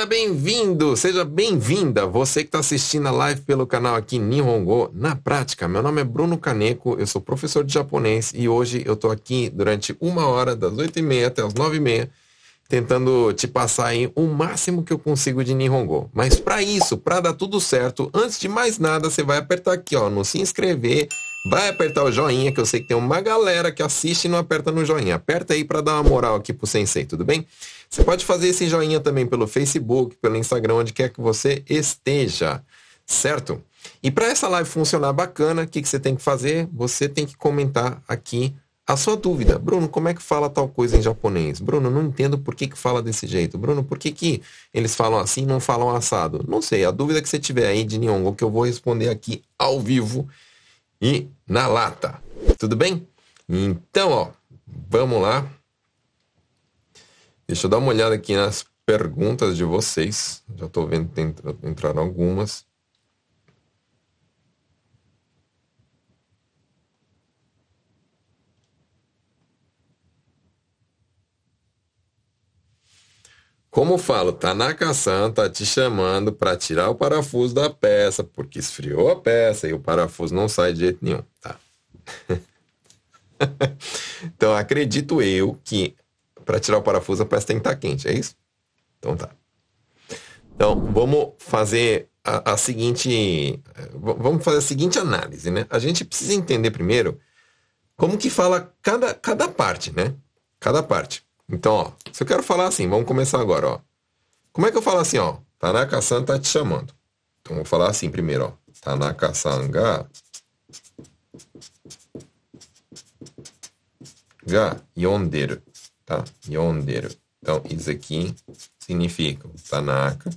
Seja bem-vindo, seja bem-vinda, você que está assistindo a live pelo canal aqui Nihongo na prática. Meu nome é Bruno Kaneko, eu sou professor de japonês e hoje eu estou aqui durante uma hora, das 8h30 até as 9h30, tentando te passar aí o máximo que eu consigo de Nihongo. Mas para isso, para dar tudo certo, antes de mais nada, você vai apertar aqui ó, no se inscrever, vai apertar o joinha, que eu sei que tem uma galera que assiste e não aperta no joinha. Aperta aí para dar uma moral aqui pro sensei, tudo bem? Você pode fazer esse joinha também pelo Facebook, pelo Instagram, onde quer que você esteja, certo? E para essa live funcionar bacana, o que, que você tem que fazer? Você tem que comentar aqui a sua dúvida. Bruno, como é que fala tal coisa em japonês? Bruno, não entendo por que, que fala desse jeito. Bruno, por que, que eles falam assim e não falam assado? Não sei, a dúvida que você tiver aí de Nihongo, que eu vou responder aqui ao vivo e na lata. Tudo bem? Então, ó, vamos lá. Deixa eu dar uma olhada aqui nas perguntas de vocês. Já estou vendo que entraram algumas. Como falo, Tanaka-san tá te chamando para tirar o parafuso da peça, porque esfriou a peça e o parafuso não sai de jeito nenhum, tá? então acredito eu que para tirar o parafuso, a peça tem que estar tá quente, é isso? Então tá. Então, vamos fazer a, a, seguinte. Vamos fazer a seguinte análise, né? A gente precisa entender primeiro como que fala cada, cada parte, né? Cada parte. Então, ó, se eu quero falar assim, vamos começar agora, ó. Como é que eu falo assim, ó? Tanaka-san tá te chamando. Então, vou falar assim primeiro, ó. Tanaka-san ga... ga yonderu tá? Yonderu. Então, aqui significa Tanaka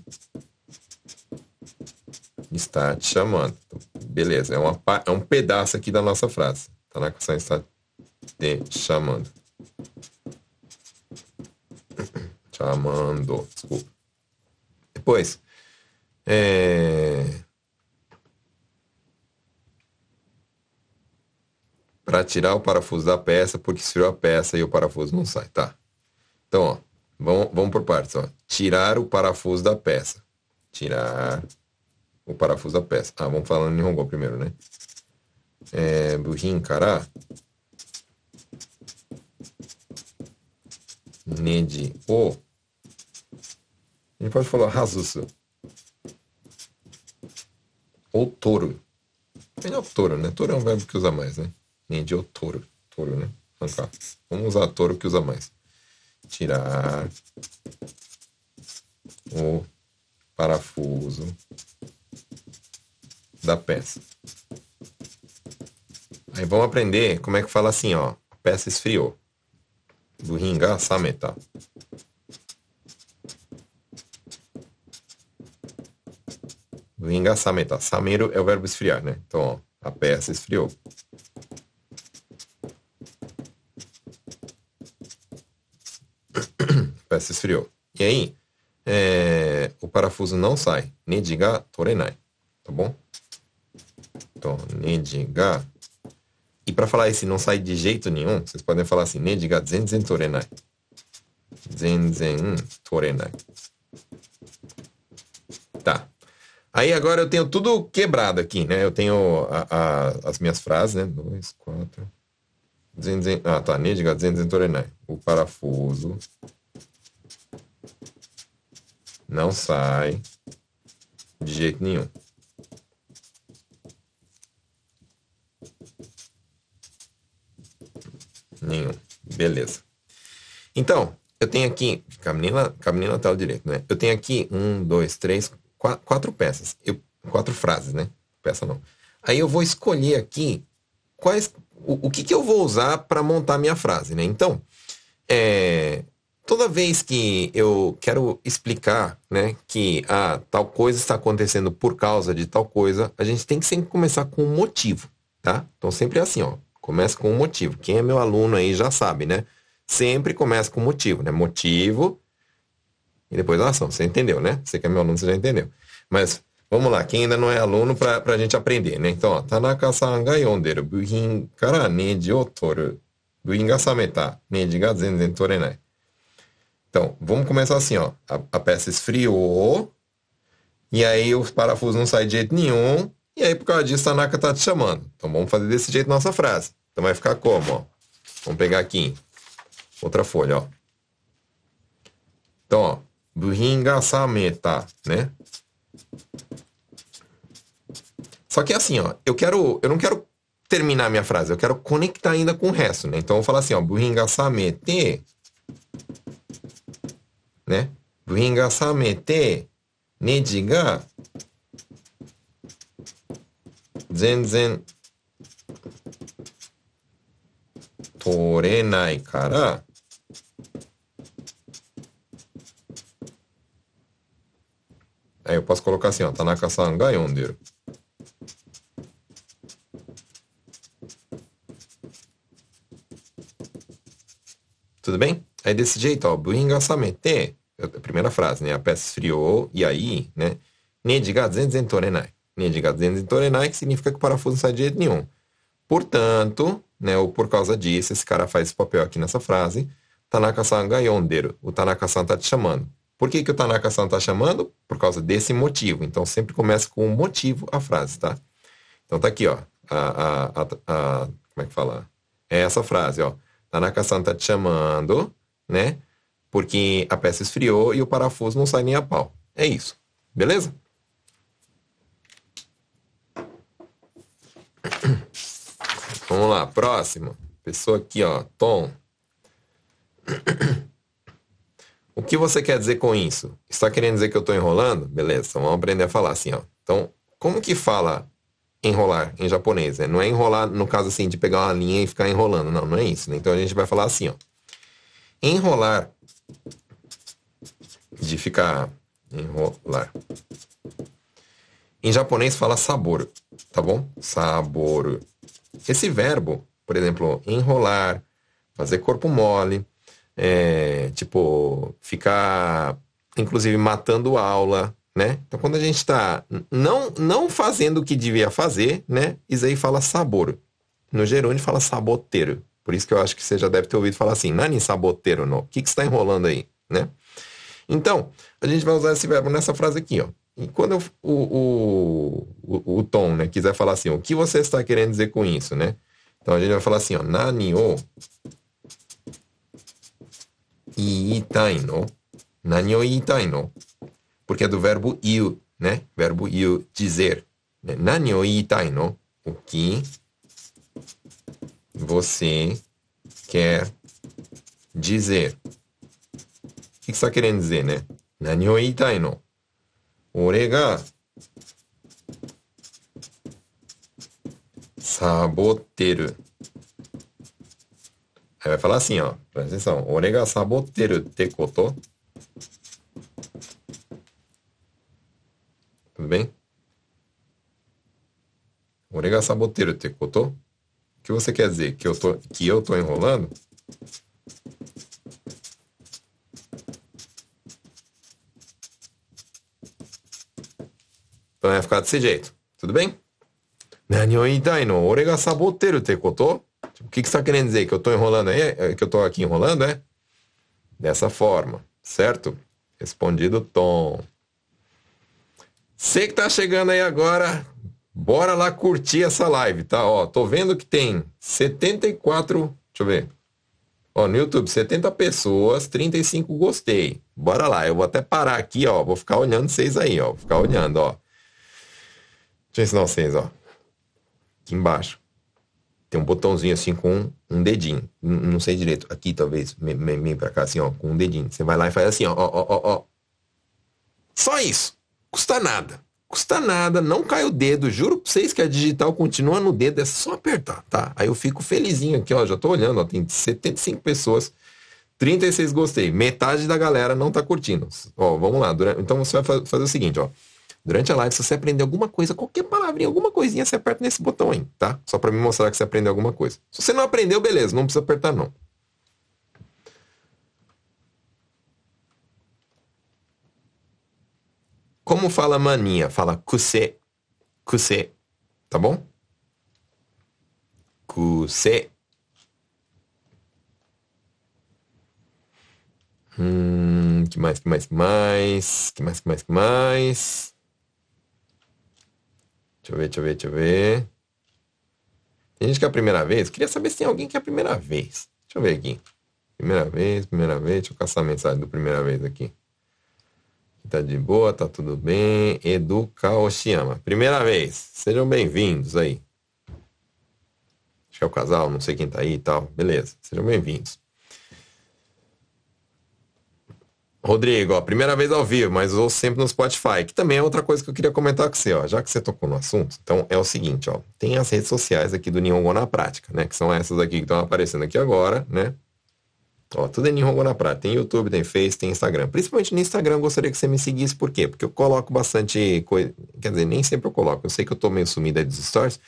está te chamando. Então, beleza, é, uma, é um pedaço aqui da nossa frase. Tanaka-san está te chamando. Chamando, desculpa. Depois, é... para tirar o parafuso da peça, porque esfriou a peça e o parafuso não sai, tá? Então, ó, vamos, vamos por partes, ó. Tirar o parafuso da peça. Tirar o parafuso da peça. Ah, vamos falando em Nihongo primeiro, né? É, kara neji o a gente pode falar razusu ou touro. Melhor touro, né? Touro é um verbo que usa mais, né? Nende o touro. Touro, né? Arrancar. Vamos usar touro que usa mais. Tirar o parafuso da peça. Aí vamos aprender como é que fala assim, ó. A peça esfriou. Do ringa sameta. Do ringa sameta. Sameiro é o verbo esfriar, né? Então, ó, a peça esfriou. Peça esfriou. E aí, é, o parafuso não sai. Neji ga torenai. Tá bom? Então, neji ga. E para falar esse não sai de jeito nenhum, vocês podem falar assim, neji ga zenzen torenai. Zenzen torenai. Tá. Aí agora eu tenho tudo quebrado aqui, né? Eu tenho a, a, as minhas frases, né? Dois, quatro. Zenzen, ah, tá. Neji ga zenzen torenai. O parafuso não sai de jeito nenhum. Nenhum. Beleza. Então, eu tenho aqui. Caminhando até o direito, né? Eu tenho aqui um, dois, três, quatro, quatro peças. Eu, quatro frases, né? Peça não. Aí eu vou escolher aqui quais. O, o que, que eu vou usar para montar minha frase, né? Então, é, toda vez que eu quero explicar, né, que ah, tal coisa está acontecendo por causa de tal coisa, a gente tem que sempre começar com um motivo, tá? Então sempre é assim, ó, começa com um motivo. Quem é meu aluno aí já sabe, né? Sempre começa com motivo, né? Motivo e depois a ação. Você entendeu, né? Você que é meu aluno, você já entendeu. Mas vamos lá, quem ainda não é aluno para a gente aprender, né? Então, ó, Tanaka-san ga yonderu buhin kara. Buhin ga sameta, neji ga zenzen torenai. Então, vamos começar assim, ó. A, a peça esfriou, e aí os parafusos não saem de jeito nenhum, e aí por causa disso a Naka tá te chamando. Então vamos fazer desse jeito nossa frase. Então vai ficar como, ó? Vamos pegar aqui, outra folha, ó. Então, ó, buhinga sameta, né? Só que assim, ó, eu quero, eu não quero terminar minha frase, eu quero conectar ainda com o resto, né? Então eu vou falar assim, ó, buhinga samete, né? Buhinga samete, neji ga zenzen torenai kara Aí eu posso colocar assim, ó, Tanaka-san ga yonderu. Tudo bem? Aí desse jeito, ó, buin ga samete, a primeira frase, né? A peça esfriou, e aí, né? Neji ga zenzen torenai. Neji ga zenzen torenai, que significa que o parafuso não sai de jeito nenhum. Portanto, né, ou por causa disso, esse cara faz esse papel aqui nessa frase, Tanaka-san ga yonderu. O Tanaka-san tá te chamando. Por que, que o Tanaka-san tá chamando? Por causa desse motivo. Então sempre começa com um motivo a frase, tá? Então tá aqui, ó. A, a, a, a como é que fala? É essa frase, ó. Tanaka-san tá te chamando, né? Porque a peça esfriou e o parafuso não sai nem a pau. É isso. Beleza? Vamos lá, próximo. Pessoa aqui, ó, Tom. O que você quer dizer com isso? Está querendo dizer que eu estou enrolando? Beleza, então vamos aprender a falar assim, ó. Então, como que fala enrolar em japonês. Né? Não é enrolar no caso assim de pegar uma linha e ficar enrolando. Não, não é isso. Né? Então a gente vai falar assim, ó. Enrolar de ficar enrolar. Em japonês fala sabor, tá bom? Sabor. Esse verbo, por exemplo, enrolar, fazer corpo mole, é, tipo, ficar, inclusive, matando aula, né? Então, quando a gente está não, não fazendo o que devia fazer, né? Isso aí fala sabor. No gerúndio fala saboteiro. Por isso que eu acho que você já deve ter ouvido falar assim, nani saboteiro, não. O que, que está enrolando aí, né? Então, a gente vai usar esse verbo nessa frase aqui, ó. E quando eu, o, o, o, o, Tom, né, quiser falar assim, o que você está querendo dizer com isso, né? Então, a gente vai falar assim, ó, nani o iitai no, nani o iitai no, porque é do verbo iu, né? Verbo iu, dizer. Né? Nani o iitai no? O que você quer dizer. O que você está querendo dizer, né? Nani o iitai no? Ore ga saboteru. Aí vai falar assim, ó. Presta atenção. Ore ga saboteru te koto? Tudo bem? Ore ga saboteru te koto? Que você quer dizer? Que eu tô, que eu tô enrolando? Então vai ficar desse jeito. Tudo bem? Nani o itai te koto? O que, que você está querendo dizer? Que eu estou enrolando aí? É, que eu estou aqui enrolando, é? Dessa forma, certo? Respondido Tom. Você que tá chegando aí agora, bora lá curtir essa live, tá? Ó, tô vendo que tem 74, deixa eu ver. Ó, no YouTube, 70 pessoas, 35 gostei. Bora lá, eu vou até parar aqui, ó. Vou ficar olhando vocês aí, ó. Vou ficar olhando, ó. Deixa eu ensinar vocês, ó. Aqui embaixo. Tem um botãozinho assim com um dedinho. Não sei direito. Aqui, talvez. Vem pra cá, assim, ó. Com um dedinho. Você vai lá e faz assim, ó, ó, ó, ó. Só isso. Custa nada. Custa nada, não cai o dedo. Juro pra vocês que a digital continua no dedo, é só apertar, tá? Aí eu fico felizinho aqui, ó. Já tô olhando, ó. Tem 75 pessoas. 36 gostei. Metade da galera não tá curtindo. Ó, vamos lá. Durante... Então você vai fazer o seguinte, ó. Durante a live, se você aprender alguma coisa, qualquer palavrinha, alguma coisinha, você aperta nesse botão aí, tá? Só para me mostrar que você aprendeu alguma coisa. Se você não aprendeu, beleza, não precisa apertar não. Como fala mania? Fala kuse. Kuse. Tá bom? Kuse. Hum, que mais, que mais, que mais? Que mais, que mais, que mais? Deixa eu ver, deixa eu ver, deixa eu ver. Tem gente que é a primeira vez. Queria saber se tem alguém que é a primeira vez. Deixa eu ver aqui. Primeira vez, primeira vez. Deixa eu caçar a mensagem do primeira vez aqui. Tá de boa, tá tudo bem. Edu Kaoshiyama. Primeira vez. Sejam bem-vindos aí. Acho que é o casal, não sei quem tá aí e tal. Beleza. Sejam bem-vindos. Rodrigo, ó, primeira vez ao vivo, mas ouço sempre no Spotify, que também é outra coisa que eu queria comentar com você, ó, já que você tocou no assunto. Então é o seguinte, ó, tem as redes sociais aqui do Nihongo na prática, né, que são essas aqui que estão aparecendo aqui agora, né? Ó, tudo é Nihongo na prática. Tem YouTube, tem Face, tem Instagram. Principalmente no Instagram gostaria que você me seguisse, por quê? Porque eu coloco bastante coisa, quer dizer, nem sempre eu coloco. Eu sei que eu tô meio sumido aí dos stories,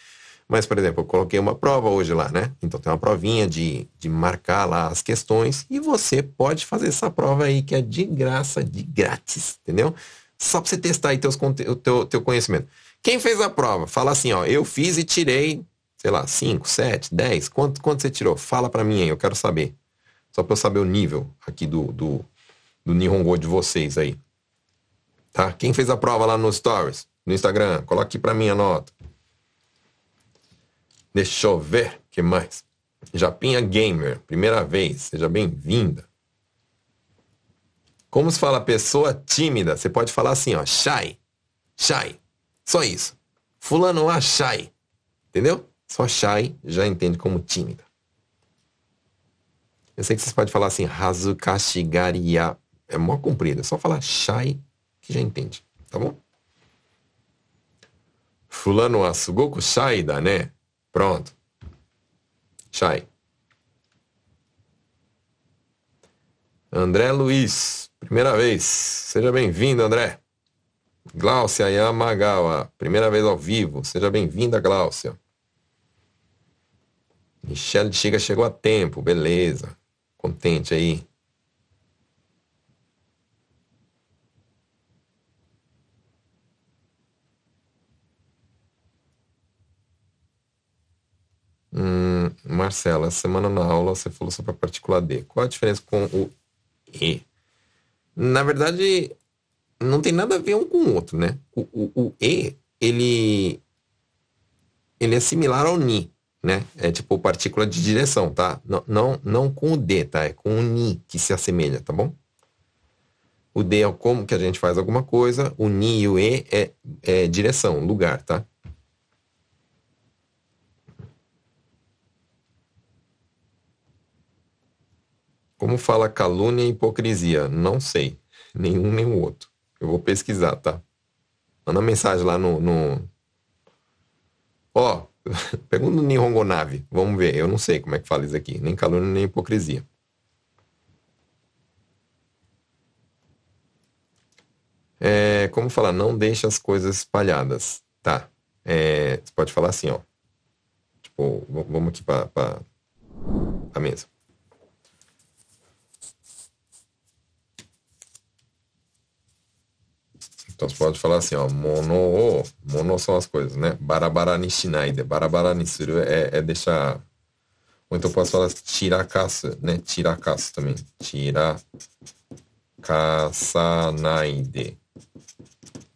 mas, por exemplo, eu coloquei uma prova hoje lá, né? Então tem uma provinha de, de marcar lá as questões e você pode fazer essa prova aí que é de graça, de grátis, entendeu? Só para você testar aí teus, o teu, teu conhecimento. Quem fez a prova? Fala assim, ó, eu fiz e tirei, sei lá, 5, 7, 10. Quanto, quanto você tirou? Fala para mim aí, eu quero saber. Só para eu saber o nível aqui do, do, do Nihongo de vocês aí. Tá? Quem fez a prova lá no Stories, no Instagram, coloque aqui para mim a nota. Deixa eu ver, que mais? Japinha Gamer, primeira vez, seja bem-vinda. Como se fala pessoa tímida? Você pode falar assim, ó, shy, shy, só isso. Fulano a shy, entendeu? Só shy já entende como tímida. Eu sei que vocês podem falar assim, hazukashigaria, é mó comprido, é só falar shy que já entende, tá bom? Fulano a sugoku shy da, né? Pronto. Chay. André Luiz, primeira vez. Seja bem-vindo, André. Gláucia Yamagawa, primeira vez ao vivo. Seja bem-vinda, Gláucia. Michelle Chiga chegou a tempo, beleza. Contente aí. Hum, Marcela, semana na aula você falou sobre a partícula D. Qual a diferença com o E? Na verdade, não tem nada a ver um com o outro, né? O, o, o E, ele, ele é similar ao Ni, né? É tipo partícula de direção, tá? Não, não, não com o D, tá? É com o Ni que se assemelha, tá bom? O D é como que a gente faz alguma coisa, o Ni e o E é, é direção, lugar, tá? Como fala calúnia e hipocrisia? Não sei. Nenhum nem o outro. Eu vou pesquisar, tá? Manda mensagem lá no. no... Ó, pergunta no Nihongo Nave. Vamos ver. Eu não sei como é que fala isso aqui. Nem calúnia, nem hipocrisia. É, como falar? Não deixe as coisas espalhadas. Tá. É, você pode falar assim, ó. Tipo, vamos aqui para a mesa. Então você pode falar assim, ó, mono, mono são as coisas, né? Barabara ni shinaide. Barabara ni suru é, é deixar. Ou então posso falar tirakasu, né? Tirakasu também. Tirakasanaide.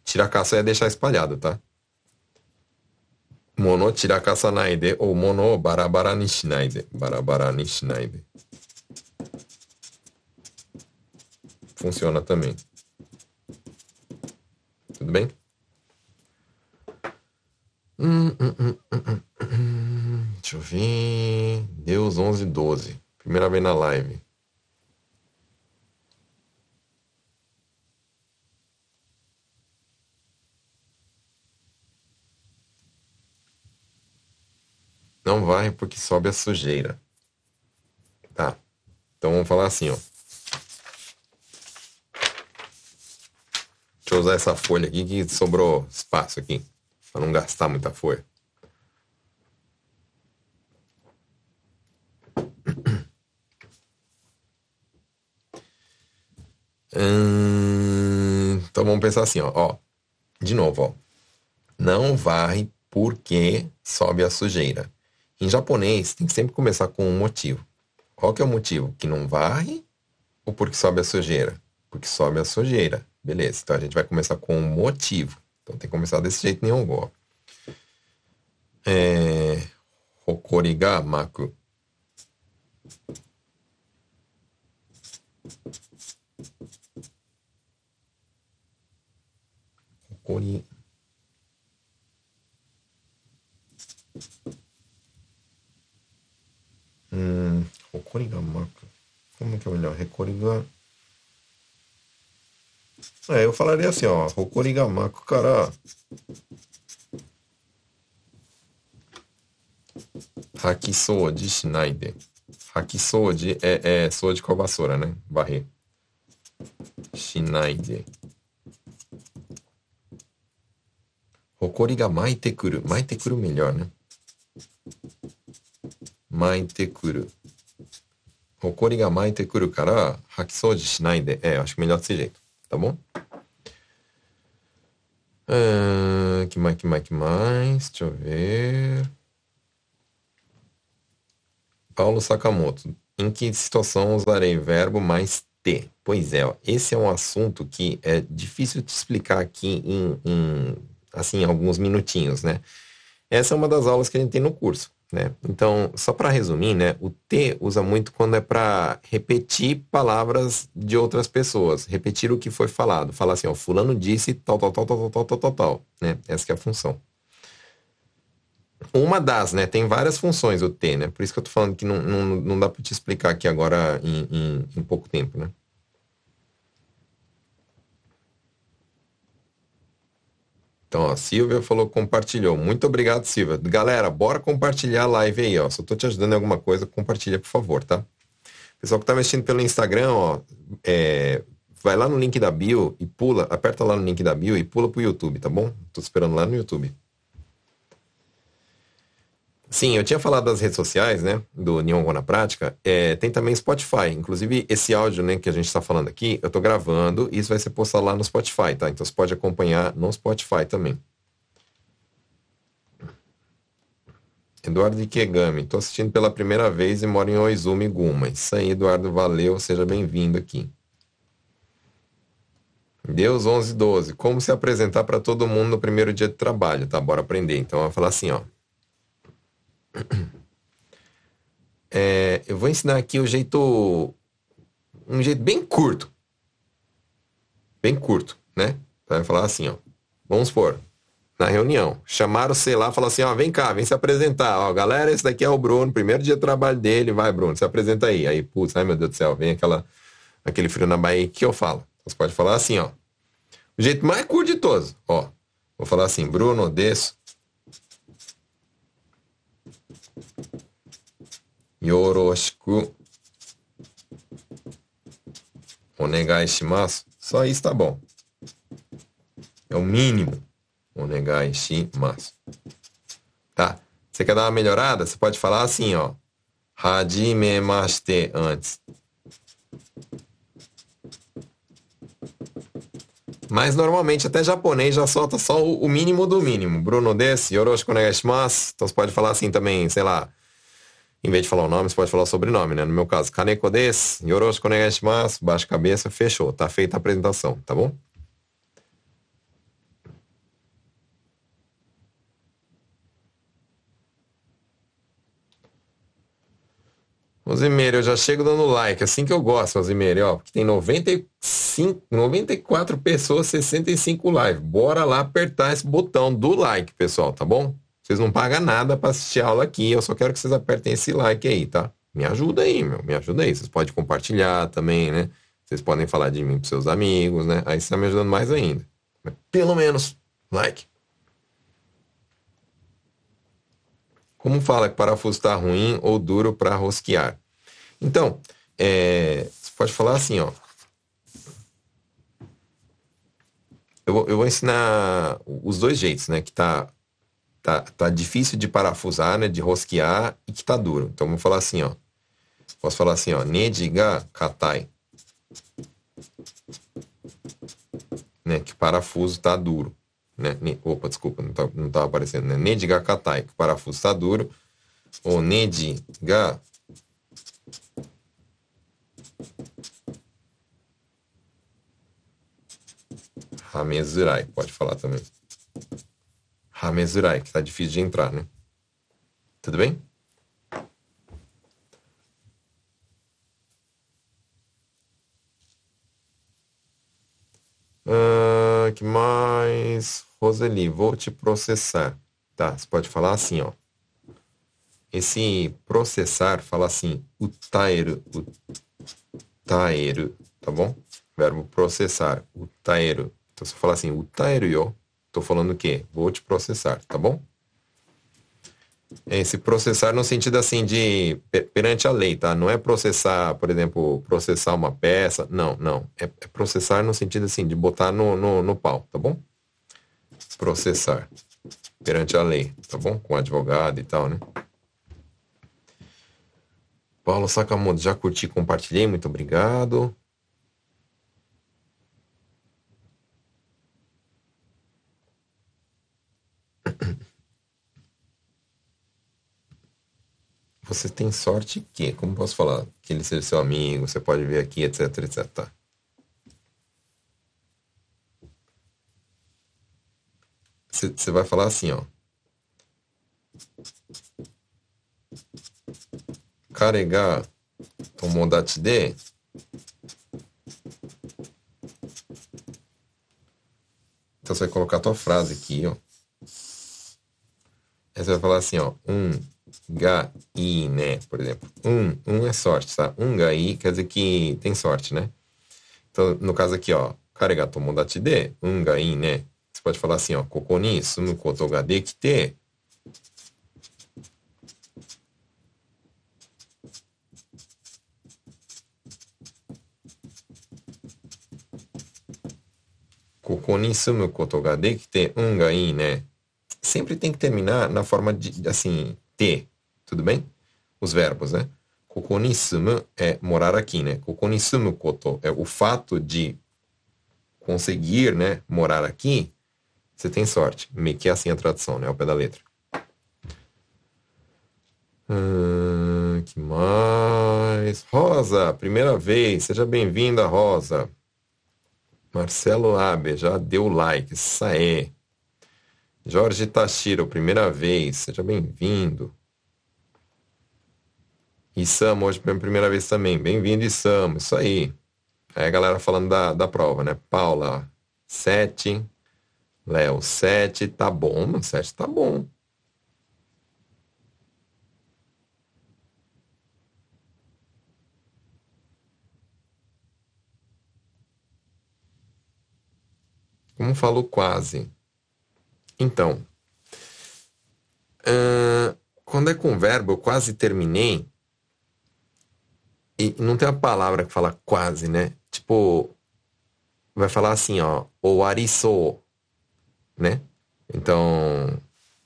Tirakasu é deixar espalhado, tá? Mono tirakasanaide ou mono barabara ni shinaide. Barabara ni shinaide. Funciona também. Tudo bem? Hum, hum, hum, Deixa eu ver. Deus 11 12. Primeira vez na live. Não vai porque sobe a sujeira. Tá. Então vamos falar assim, ó. Deixa eu usar essa folha aqui que sobrou espaço aqui. Para não gastar muita folha. Hum, então vamos pensar assim, ó, ó. De novo, ó. Não varre porque sobe a sujeira. Em japonês, tem que sempre começar com um motivo. Qual que é o motivo? Que não varre ou porque sobe a sujeira? Porque sobe a sujeira. Beleza. Então a gente vai começar com um motivo. Então tem que começar desse jeito em Nihongo. É... Hokori ga maku. Hokori. Hum, hokori ga maku. Como que é melhor? Hokori ga... É, eu falaria assim, ó, Hokori ga maku kara Hakisoji shinai de. Hakisoji é, é soji com a vassoura, né? Varrer. Shinai de. Hokori ga maite kuru. Maite kuru melhor, né? Maite kuru. 埃が巻いてくるから、掃き掃除しないで、ええ、acho melhor desse jeito. Tá bom? Uh, que mais, que mais, que mais? Deixa eu ver. Paulo Sakamoto. Em que situação usarei verbo mais ter? Pois é, ó, esse é um assunto que é difícil de explicar aqui em, em assim, alguns minutinhos, né? Essa é uma das aulas que a gente tem no curso, né? Então, só para resumir, né, o T usa muito quando é para repetir palavras de outras pessoas, repetir o que foi falado. Falar assim, ó, fulano disse tal, tal, tal, tal, tal, tal, tal, tal. Né? Essa é a função. Uma das, né? Tem várias funções o T, né? Por isso que eu tô falando que não, não, não dá para te explicar aqui agora em, em, em pouco tempo, né? Então, ó, Silvia falou compartilhou. Muito obrigado, Silvia. Galera, bora compartilhar a live aí, ó. Se eu tô te ajudando em alguma coisa, compartilha, por favor, tá? Pessoal que tá mexendo pelo Instagram, ó, é, vai lá no link da bio e pula, aperta lá no link da bio e pula pro YouTube, tá bom? Tô esperando lá no YouTube. Sim, eu tinha falado das redes sociais, né? Do Nihongo na Prática. É, tem também Spotify. Inclusive, esse áudio né, que a gente está falando aqui, eu estou gravando e isso vai ser postado lá no Spotify, tá? Então você pode acompanhar no Spotify também. Eduardo Ikegami, estou assistindo pela primeira vez e moro em Oizumi, Guma. Isso aí, Eduardo, valeu, seja bem-vindo aqui. Deus 1112, como se apresentar para todo mundo no primeiro dia de trabalho, tá? Bora aprender. Então, eu vou falar assim, ó. É, eu vou ensinar aqui o jeito. Um jeito bem curto. Bem curto, né? Vai falar assim, ó. Vamos supor, na reunião. Chamaram você lá falaram assim, ó, vem cá, vem se apresentar. Ó, galera, esse daqui é o Bruno, primeiro dia de trabalho dele, vai, Bruno, se apresenta aí. Aí, putz, ai meu Deus do céu, vem aquela, aquele frio na Bahia que eu falo. Você pode falar assim, ó. O jeito mais curto de todos, ó. Vou falar assim, Bruno Odesso, Yoroshiku onegai shimasu. Só isso tá bom. É o mínimo. Onegai shimasu. Tá? Você quer dar uma melhorada? Você pode falar assim, ó. Hajimemashite antes. Mas normalmente até japonês já solta só o mínimo do mínimo. Bruno desse, yoroshiku onegaishimasu. Então você pode falar assim também, sei lá. Em vez de falar o nome, você pode falar o sobrenome, né? No meu caso, Kaneko desse, yoroshiku onegaishimasu. Baixa cabeça, fechou. Tá feita a apresentação, tá bom? Osimeire, eu já chego dando like, assim que eu gosto, Osimeire, ó, porque tem 95, 94 pessoas, 65 live. Bora lá apertar esse botão do like, pessoal, tá bom? Vocês não pagam nada para assistir a aula aqui, eu só quero que vocês apertem esse like aí, tá? Me ajuda aí, meu, me ajuda aí. Vocês podem compartilhar também, né? Vocês podem falar de mim pros seus amigos, né? Aí você tá me ajudando mais ainda. Pelo menos, like. Como fala que parafuso está ruim ou duro para rosquear? Então, é, você pode falar assim, ó. Eu eu vou ensinar os dois jeitos, né? Que tá, tá, tá difícil de parafusar, né? De rosquear e que tá duro. Então vamos falar assim, ó. Posso falar assim, ó. Nediga katai. Né? Que o parafuso tá duro. Né? Opa, desculpa, não tá, não tava aparecendo, né? Nediga katai, que o parafuso tá duro. Ou nediga Ramezurai, pode falar também. Hamezurai, que tá difícil de entrar, né? Tudo bem? Uh, que mais? Roseli, vou te processar. Tá, você pode falar assim, ó. Esse processar fala assim, utaeru, utaeru, tá bom? Verbo processar, utaeru. Então você fala assim, utaeru yo. Tô falando o quê? Vou te processar, tá bom? Esse processar no sentido assim de perante a lei, tá? Não é processar, por exemplo, processar uma peça. Não, não. É, é processar no sentido assim de botar no, no, no pau, tá bom? Processar perante a lei, tá bom? Com advogado e tal, né? Paulo Sakamoto, já curti, compartilhei, muito obrigado. Você tem sorte que, como posso falar, que ele seja seu amigo, você pode ver aqui, etc, etc. Tá. Você vai falar assim, ó. Carregar tomodachi de Então você vai colocar a tua frase aqui, ó. Aí você vai falar assim, ó. Um ga i, né? Por exemplo. Um, um é sorte, tá? Um ga i quer dizer que tem sorte, né? Então, no caso aqui, ó. Carregar tomodachi de um ga i, né? Você pode falar assim, ó. Koko ni sumu koto ga dekite. Koko ni sumu koto ga dekite un ga i, né? Sempre tem que terminar na forma de, assim, te, tudo bem? Os verbos, né? Kokoni sumu é morar aqui, né? Kokoni sumu koto é o fato de conseguir, né, morar aqui, você tem sorte. Meio que é assim a tradução, né? Ao pé da letra. Hum, que mais? Rosa, primeira vez. Seja bem-vinda, Rosa. Marcelo Abe, já deu like. Isso aí. Jorge Tashiro, primeira vez. Seja bem-vindo. Isam, hoje pela primeira vez também. Bem-vindo, Isam. Isso aí. Aí a galera falando da, da prova, né? Paula, 7. Léo, 7. Tá bom, mano. 7 tá bom. Como falou quase? Então, uh, quando é com verbo, eu quase terminei. E não tem a palavra que fala quase, né? Tipo, vai falar assim, ó, o arisou, né? Então,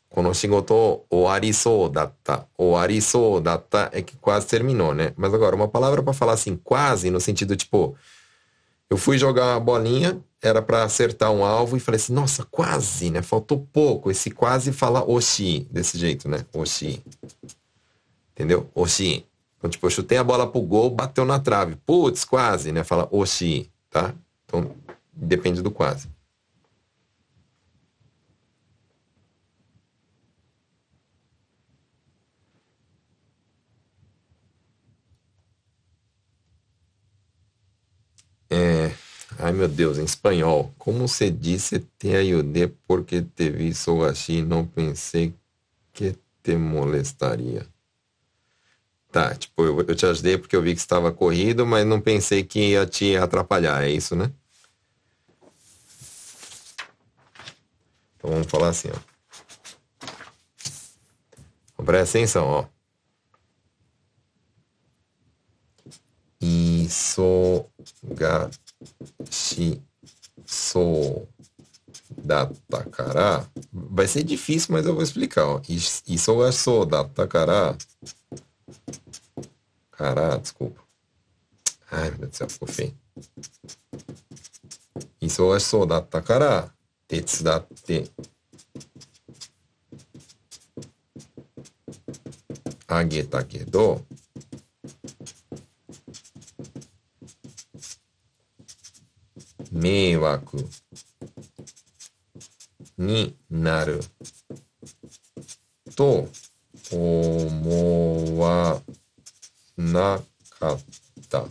quando shigoto o arisou datta, o arisou datta é que quase terminou, né? Mas agora, uma palavra para falar assim, quase, no sentido tipo, eu fui jogar uma bolinha, era para acertar um alvo e falei assim, nossa, quase, né? Faltou pouco. Esse quase fala oshi, desse jeito, né? Oshi. Entendeu? Oshi. Então, tipo, eu chutei a bola pro gol, bateu na trave. Putz, quase, né? Fala oshi, tá? Então, depende do quase. É, ai meu Deus, em espanhol. Como você disse, te ayudé porque te vi sou assim, não pensei que te molestaria. Tá, tipo, eu, eu te ajudei porque eu vi que estava corrido, mas não pensei que ia te atrapalhar, é isso, né? Então vamos falar assim, ó. Presta atenção, ó. Isso ga shi sou data cara. Vai ser difícil, mas eu vou explicar. Ó. Isso ga sou data cara. Cara, desculpa. Ai, meu Deus do céu, ficou feio. Isso ga sou data cara. Tetsudatte. Ageta kedo. Meiwaku ni naru to omowa nakata.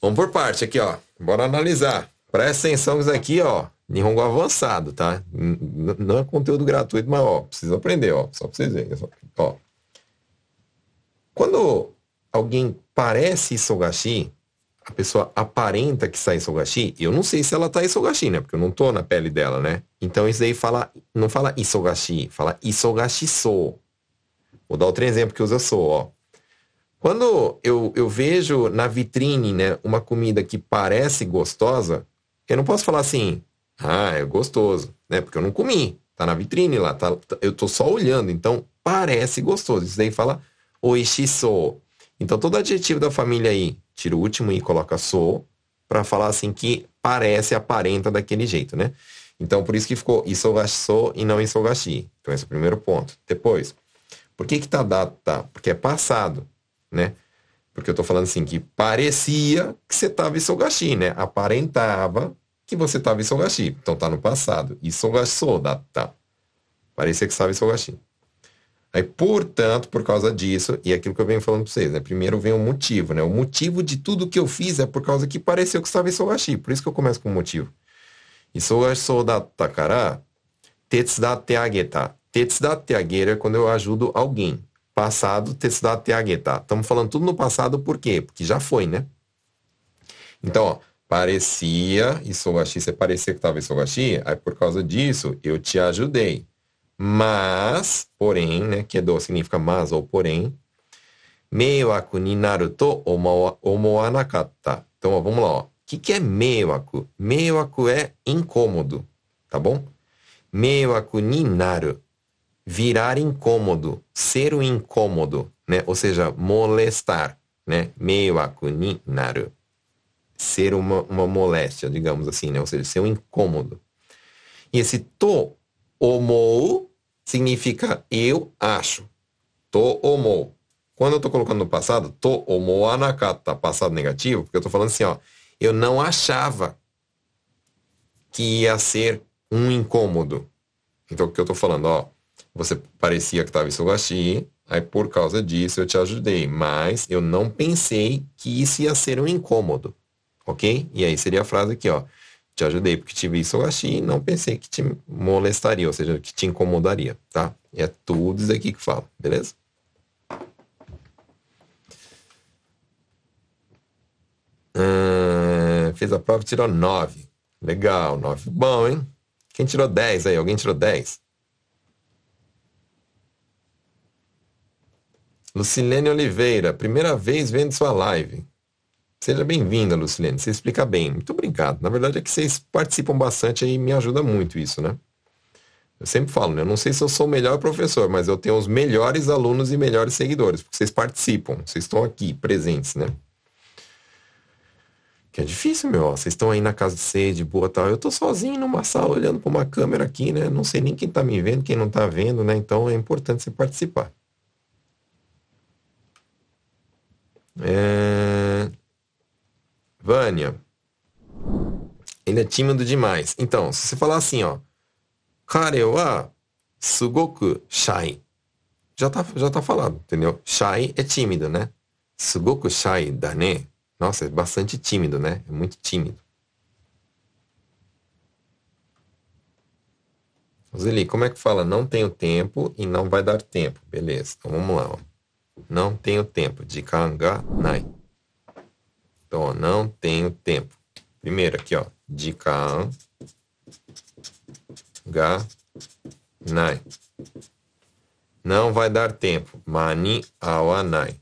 Vamos por parte aqui, ó. Bora analisar. Presta atenção isso aqui, ó. Nihongo avançado, tá? Não é conteúdo gratuito, mas, ó, precisa aprender, ó. Só pra vocês verem. Ó. Quando alguém parece Isogashi, a pessoa aparenta que está Isogashi, eu não sei se ela está Isogashi, né? Porque eu não tô na pele dela, né? Então isso daí fala, não fala Isogashi, fala Isogashi sou. Vou dar outro exemplo que usa sou, ó. Quando eu, eu vejo na vitrine, né, uma comida que parece gostosa, eu não posso falar assim, ah, é gostoso, né? Porque eu não comi. Tá na vitrine lá, tá, tá eu tô só olhando, então parece gostoso. Isso daí fala oishiso. Então todo adjetivo da família aí, tira o último e coloca so, para falar assim que parece, aparenta daquele jeito, né? Então por isso que ficou isogashi e não isogashi. Então esse é o primeiro ponto. Depois, por que que tá dado? Tá? Porque é passado, né? Porque eu tô falando assim que parecia que você tava isogashi, né? Aparentava que você estava isogashi. Então tá no passado. Isogashi data. Parecia que estava isogashi. Aí, portanto, por causa disso, e aquilo que eu venho falando para vocês, né? Primeiro vem o motivo, né? O motivo de tudo que eu fiz é por causa que pareceu que estava isogashi. Por isso que eu começo com o motivo. Isogashi sodatta kara tetsudatte ageta. Tetsudatte ageru é quando eu ajudo alguém. Passado, tetsudatte ageta. Estamos falando tudo no passado por quê? Porque já foi, né? Então, ó, parecia isogashi, você parecia que estava isogashi, aí por causa disso eu te ajudei. Mas, porém, né, que do significa mas ou porém, meiwaku ni naru to omoanakatta. Então, ó, vamos lá. O que, que é meiwaku? Meiwaku é incômodo, tá bom? Meiwaku ni naru. Virar incômodo, ser o incômodo, né? Ou seja, molestar, né? Meiwaku ni naru. Ser uma, uma moléstia, digamos assim, né? Ou seja, ser um incômodo. E esse to omou significa eu acho. To omou. Quando eu estou colocando no passado, to omou anakata, passado negativo, porque eu estou falando assim, ó, eu não achava que ia ser um incômodo. Então, o que eu estou falando, ó, você parecia que estava isogashi, aí por causa disso eu te ajudei, mas eu não pensei que isso ia ser um incômodo, ok? E aí seria a frase aqui, ó, te ajudei porque tive isso ou e não pensei que te molestaria, ou seja, que te incomodaria, tá? É tudo isso aqui que fala, beleza? Uh, fez a prova e tirou 9. Legal, 9. Bom, hein? Quem tirou 10 aí? Alguém tirou 10? Lucilene Oliveira, primeira vez vendo sua live. Seja bem-vinda, Lucilene. Você explica bem. Muito obrigado. Na verdade é que vocês participam bastante e me ajuda muito isso, né? Eu sempre falo, né? Eu não sei se eu sou o melhor professor, mas eu tenho os melhores alunos e melhores seguidores, porque vocês participam, vocês estão aqui, presentes, né? Que é difícil, meu. Vocês estão aí na casa de sede, boa tal. Eu tô sozinho numa sala olhando para uma câmera aqui, né? Não sei nem quem tá me vendo, quem não tá vendo, né? Então é importante você participar. É... Vânia. Ele é tímido demais. Então, se você falar assim, ó. Kare wa sugoku shy. Já tá, já tá falado, entendeu? Shy é tímido, né? Sugoku shy da. Nossa, é bastante tímido, né? É muito tímido. Zeli, como é que fala? Não tenho tempo e não vai dar tempo. Beleza, então vamos lá. Ó. Não tenho tempo. Jikan ga nai. Então, ó, não tenho tempo. Primeiro aqui, ó. Jikan ga nai. Não vai dar tempo. Mani awanai.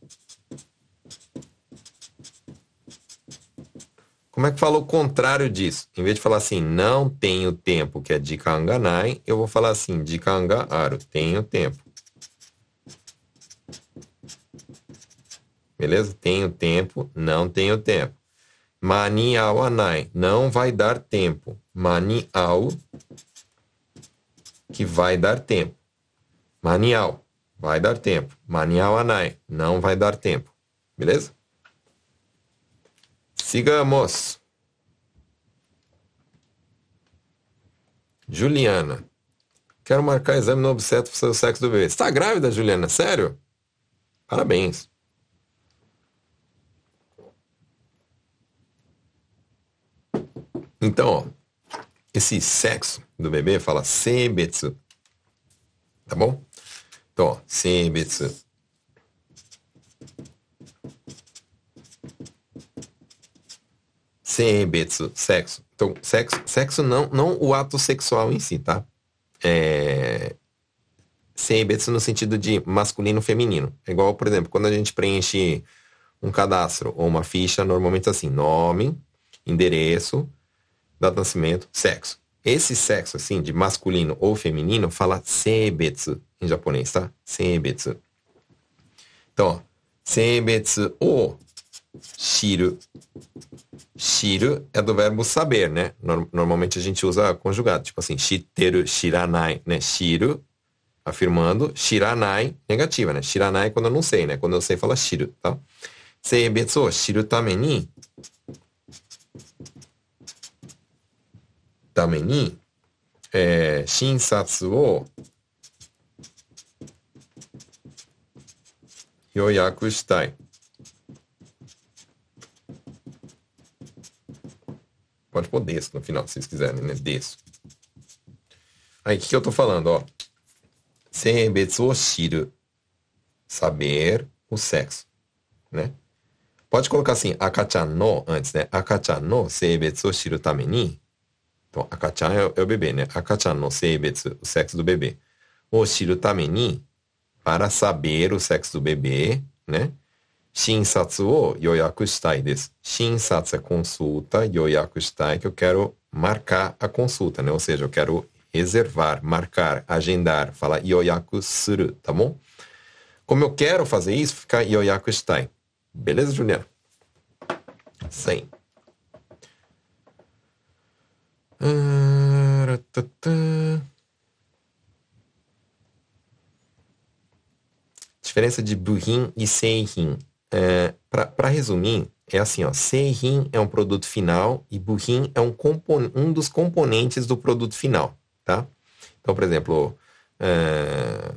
Como é que fala o contrário disso? Em vez de falar assim, não tenho tempo, que é jikanganai, eu vou falar assim, jikanga aru, tenho tempo. Beleza? Tenho tempo, não tenho tempo. Mani ao anai, não vai dar tempo. Mani ao, que vai dar tempo. Mani ao, vai dar tempo. Mani ao anai, não vai dar tempo. Beleza? Sigamos. Juliana. Quero marcar exame no obstetra para o sexo do bebê. Está grávida, Juliana? Sério? Parabéns. Então, ó, esse sexo do bebê fala sebetsu. Tá bom? Então, ó, sebetsu. Sebetsu, sexo. Então, sexo, sexo não, não o ato sexual em si, tá? É... Sebetsu no sentido de masculino feminino. É igual, por exemplo, quando a gente preenche um cadastro ou uma ficha, normalmente assim, nome, endereço, data de nascimento, sexo. Esse sexo, assim, de masculino ou feminino, fala seibetsu em japonês, tá? Seibetsu. Então, ó, seibetsu o shiru. Shiru é do verbo saber, né? Normalmente a gente usa conjugado, tipo assim, shiteru, shiranai, né? Shiru, afirmando, shiranai, negativa, né? Shiranai é quando eu não sei, né? Quando eu sei, fala shiru, tá? Seibetsu o shiru tameni ために、えー、診察を予約したい。Pode pôr desse no final, se vocês quiserem, né? Desse. Aí, o que, que eu tô falando, ó? Seibetsu o shiru. Saber o sexo, né? Pode colocar assim, akachan no antes, né? Akachan no seibetsu o shiru tame ni tameni Então, akachan é, é o bebê, né? Akachan no seibetsu, o sexo do bebê. O shiru tameni, para saber o sexo do bebê, né? Shinsatsu o yoyaku shitai desu. Shinsatsu é consulta, yoyaku shitai, que eu quero marcar a consulta, né? Ou seja, eu quero reservar, marcar, agendar, falar yoyaku suru, tá bom? Como eu quero fazer isso, fica yoyaku shitai. Beleza, Juliana? Sim. Diferença de buhin e seihin. É, Para resumir, é assim, ó, seihin é um produto final e buhin é um, um dos componentes do produto final, tá? Então, por exemplo, é,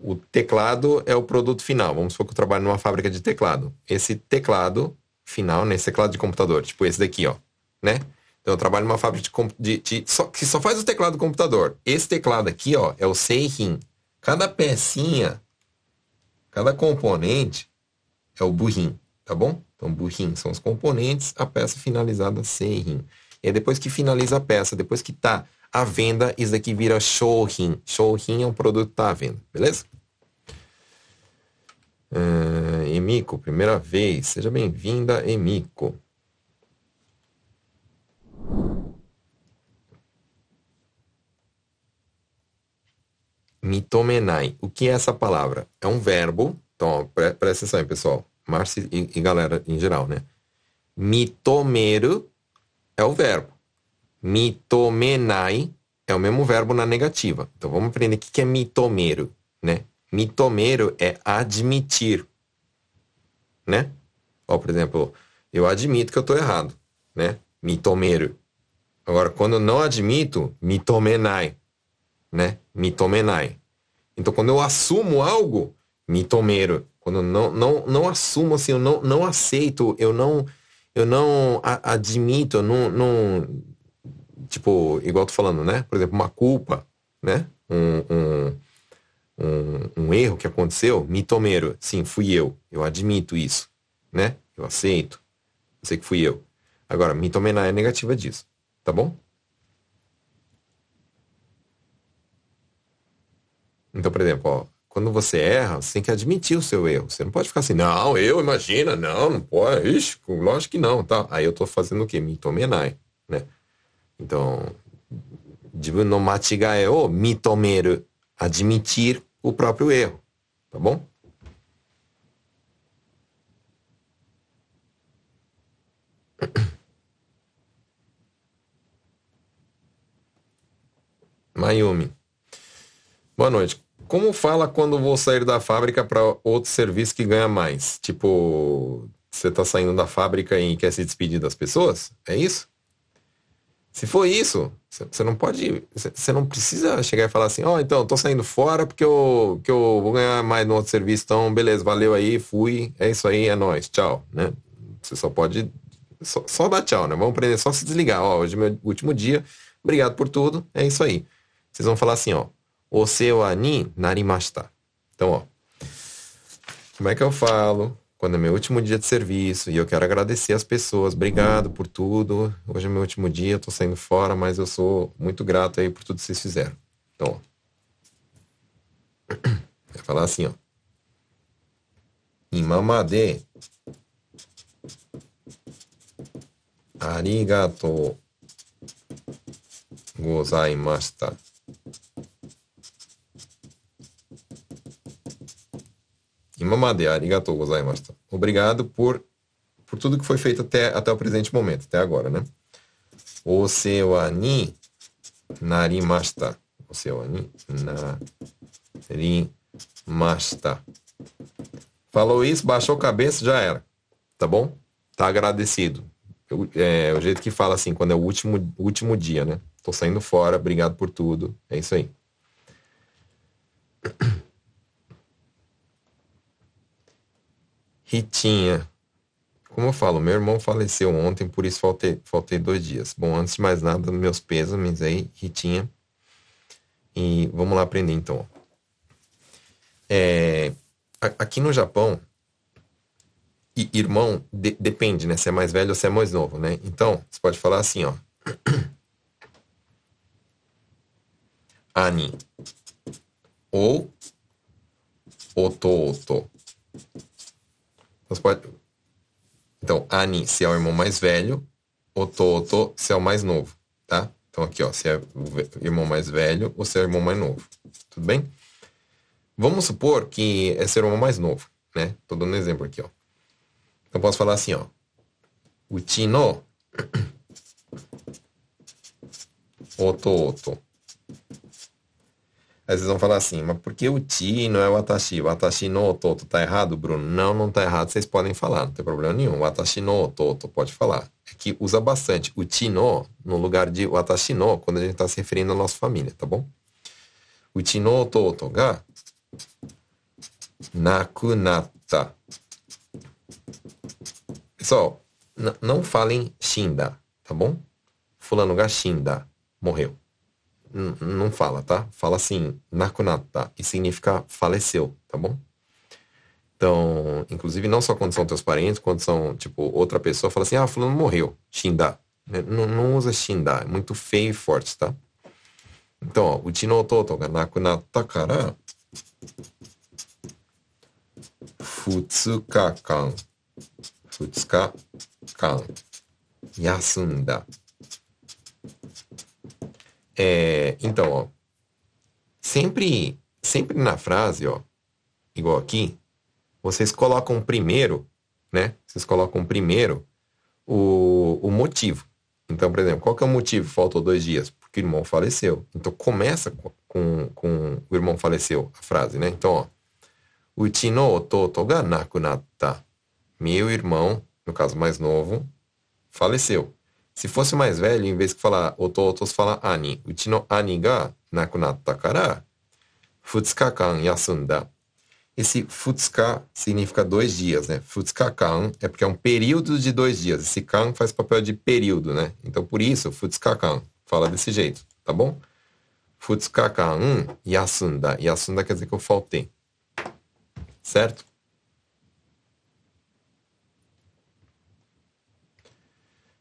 o teclado é o produto final. Vamos supor que eu trabalho numa fábrica de teclado. Esse teclado final, né, esse teclado de computador, tipo esse daqui, ó, né? Então, eu trabalho numa fábrica de, de, de só, que só faz o teclado do computador. Esse teclado aqui, ó, é o Seihin. Cada pecinha, cada componente é o burrin, tá bom? Então, burrin são os componentes, a peça finalizada Seihin. E aí, depois que finaliza a peça, depois que tá à venda, isso aqui vira shouhin. Shouhin é um produto que tá à venda, beleza? Uh, Emiko, primeira vez. Seja bem-vinda, Emiko. Mitomenai. O que é essa palavra? É um verbo. Então, ó, pre presta atenção aí, pessoal. Márcio e, e, galera em geral, né? Mitomeru é o verbo. Mitomenai é o mesmo verbo na negativa. Então, vamos aprender o que é mitomeru, né? Mitomeru é admitir, né? Ó, por exemplo, eu admito que eu estou errado, né? Mitomeru. Agora, quando eu não admito, mitomenai né? Mitomenai. Então, quando eu assumo algo, mitomero. Quando eu não, não, não assumo, assim, eu não, não aceito, eu não, eu não admito, eu não, não. Tipo, igual tô falando, né? Por exemplo, uma culpa, né? Um, um, um, um erro que aconteceu, mitomero. Sim, fui eu. Eu admito isso, né? Eu aceito. Eu sei que fui eu. Agora, mitomenai é negativa disso, tá bom? Então, por exemplo, ó, quando você erra, você tem que admitir o seu erro. Você não pode ficar assim, não, eu, imagina, não, não pode, ixi, lógico que não, tá? Aí eu tô fazendo o quê? Mitomenai, né? Então, jibu no machigae o mitomeru, admitir o próprio erro, tá bom? Mayumi. Boa noite. Como fala quando vou sair da fábrica para outro serviço que ganha mais? Tipo, você está saindo da fábrica e quer se despedir das pessoas? É isso? Se for isso, você não pode, você não precisa chegar e falar assim, ó, oh, então, tô saindo fora porque eu, que eu vou ganhar mais no outro serviço, então, beleza, valeu aí, fui, é isso aí, é nóis, tchau, né? Você só pode, só, só dar tchau, né? Vamos aprender só se desligar, ó, hoje é meu último dia, obrigado por tudo, é isso aí. Vocês vão falar assim, ó, o seu ani narimashita. Então, ó, como é que eu falo? quando é meu último dia de serviço e eu quero agradecer as pessoas. Obrigado por tudo. Hoje é meu último dia, tô saindo fora, mas eu sou muito grato aí por tudo que vocês fizeram. Então, ó. Vai falar assim, ó. Imamade arigato gozaimashita. Obrigado por, por tudo que foi feito até, até o presente momento, até agora, né? O seu ani narimashita. O seu ani narimashita. Falou isso, baixou a cabeça, já era. Tá bom? Tá agradecido. Eu, é o jeito que fala assim, quando é o último, último dia, né? Tô saindo fora, obrigado por tudo. É isso aí. Ritinha. Como eu falo, meu irmão faleceu ontem, por isso faltei, faltei dois dias. Bom, antes de mais nada, meus pêsames aí, Ritinha. E vamos lá aprender então. É, aqui no Japão, irmão de, depende, né? Se é mais velho ou se é mais novo, né? Então, você pode falar assim, ó. Ani. Ou Ototo. Você pode... Então, Ani se é o irmão mais velho, Ototo se é o mais novo, tá? Então aqui, ó, se é o irmão mais velho ou se é o irmão mais novo. Tudo bem? Vamos supor que é ser o irmão mais novo, né? Tô dando um exemplo aqui, ó. Então posso falar assim, ó. Uchi no Ototo Aí vocês vão falar assim, mas por que o ti não é o atashi? O atashi no ototo tá errado, Bruno? Não, não tá errado, vocês podem falar, não tem problema nenhum. O atashi no ototo pode falar. É que usa bastante o ti no no lugar de o atashi no quando a gente está se referindo à nossa família, tá bom? O ti no ototo ga nakunata. Pessoal, não falem shinda, tá bom? Fulano ga shinda, morreu não fala, tá? Fala assim, nakunata, e significa faleceu, tá bom? Então, inclusive não só quando são teus parentes, quando são, tipo, outra pessoa, fala assim, ah, fulano morreu, shinda. Né? Não, não usa shinda, é muito feio e forte, tá? Então, ó, o chino toto ga nakunata kara futsuka kan futsuka kan yasunda é, então, ó, sempre, sempre na frase, ó, igual aqui, vocês colocam primeiro, né? Vocês colocam primeiro o, o motivo. Então, por exemplo, qual que é o motivo? Faltou dois dias. Porque o irmão faleceu. Então, começa com, com o irmão faleceu, a frase, né? Então, ó. Uchi ototo. Meu irmão, no caso mais novo, faleceu. Se fosse mais velho, em vez de falar ototos, fala ani. Uchi no ani ga nakunatta kara, futsuka-kan yasunda. Esse futsuka significa dois dias, né? Futsuka-kan é porque é um período de dois dias. Esse kan faz papel de período, né? Então, por isso, futsuka-kan fala desse jeito, tá bom? Futsuka-kan yasunda. Yasunda quer dizer que eu faltei. Certo?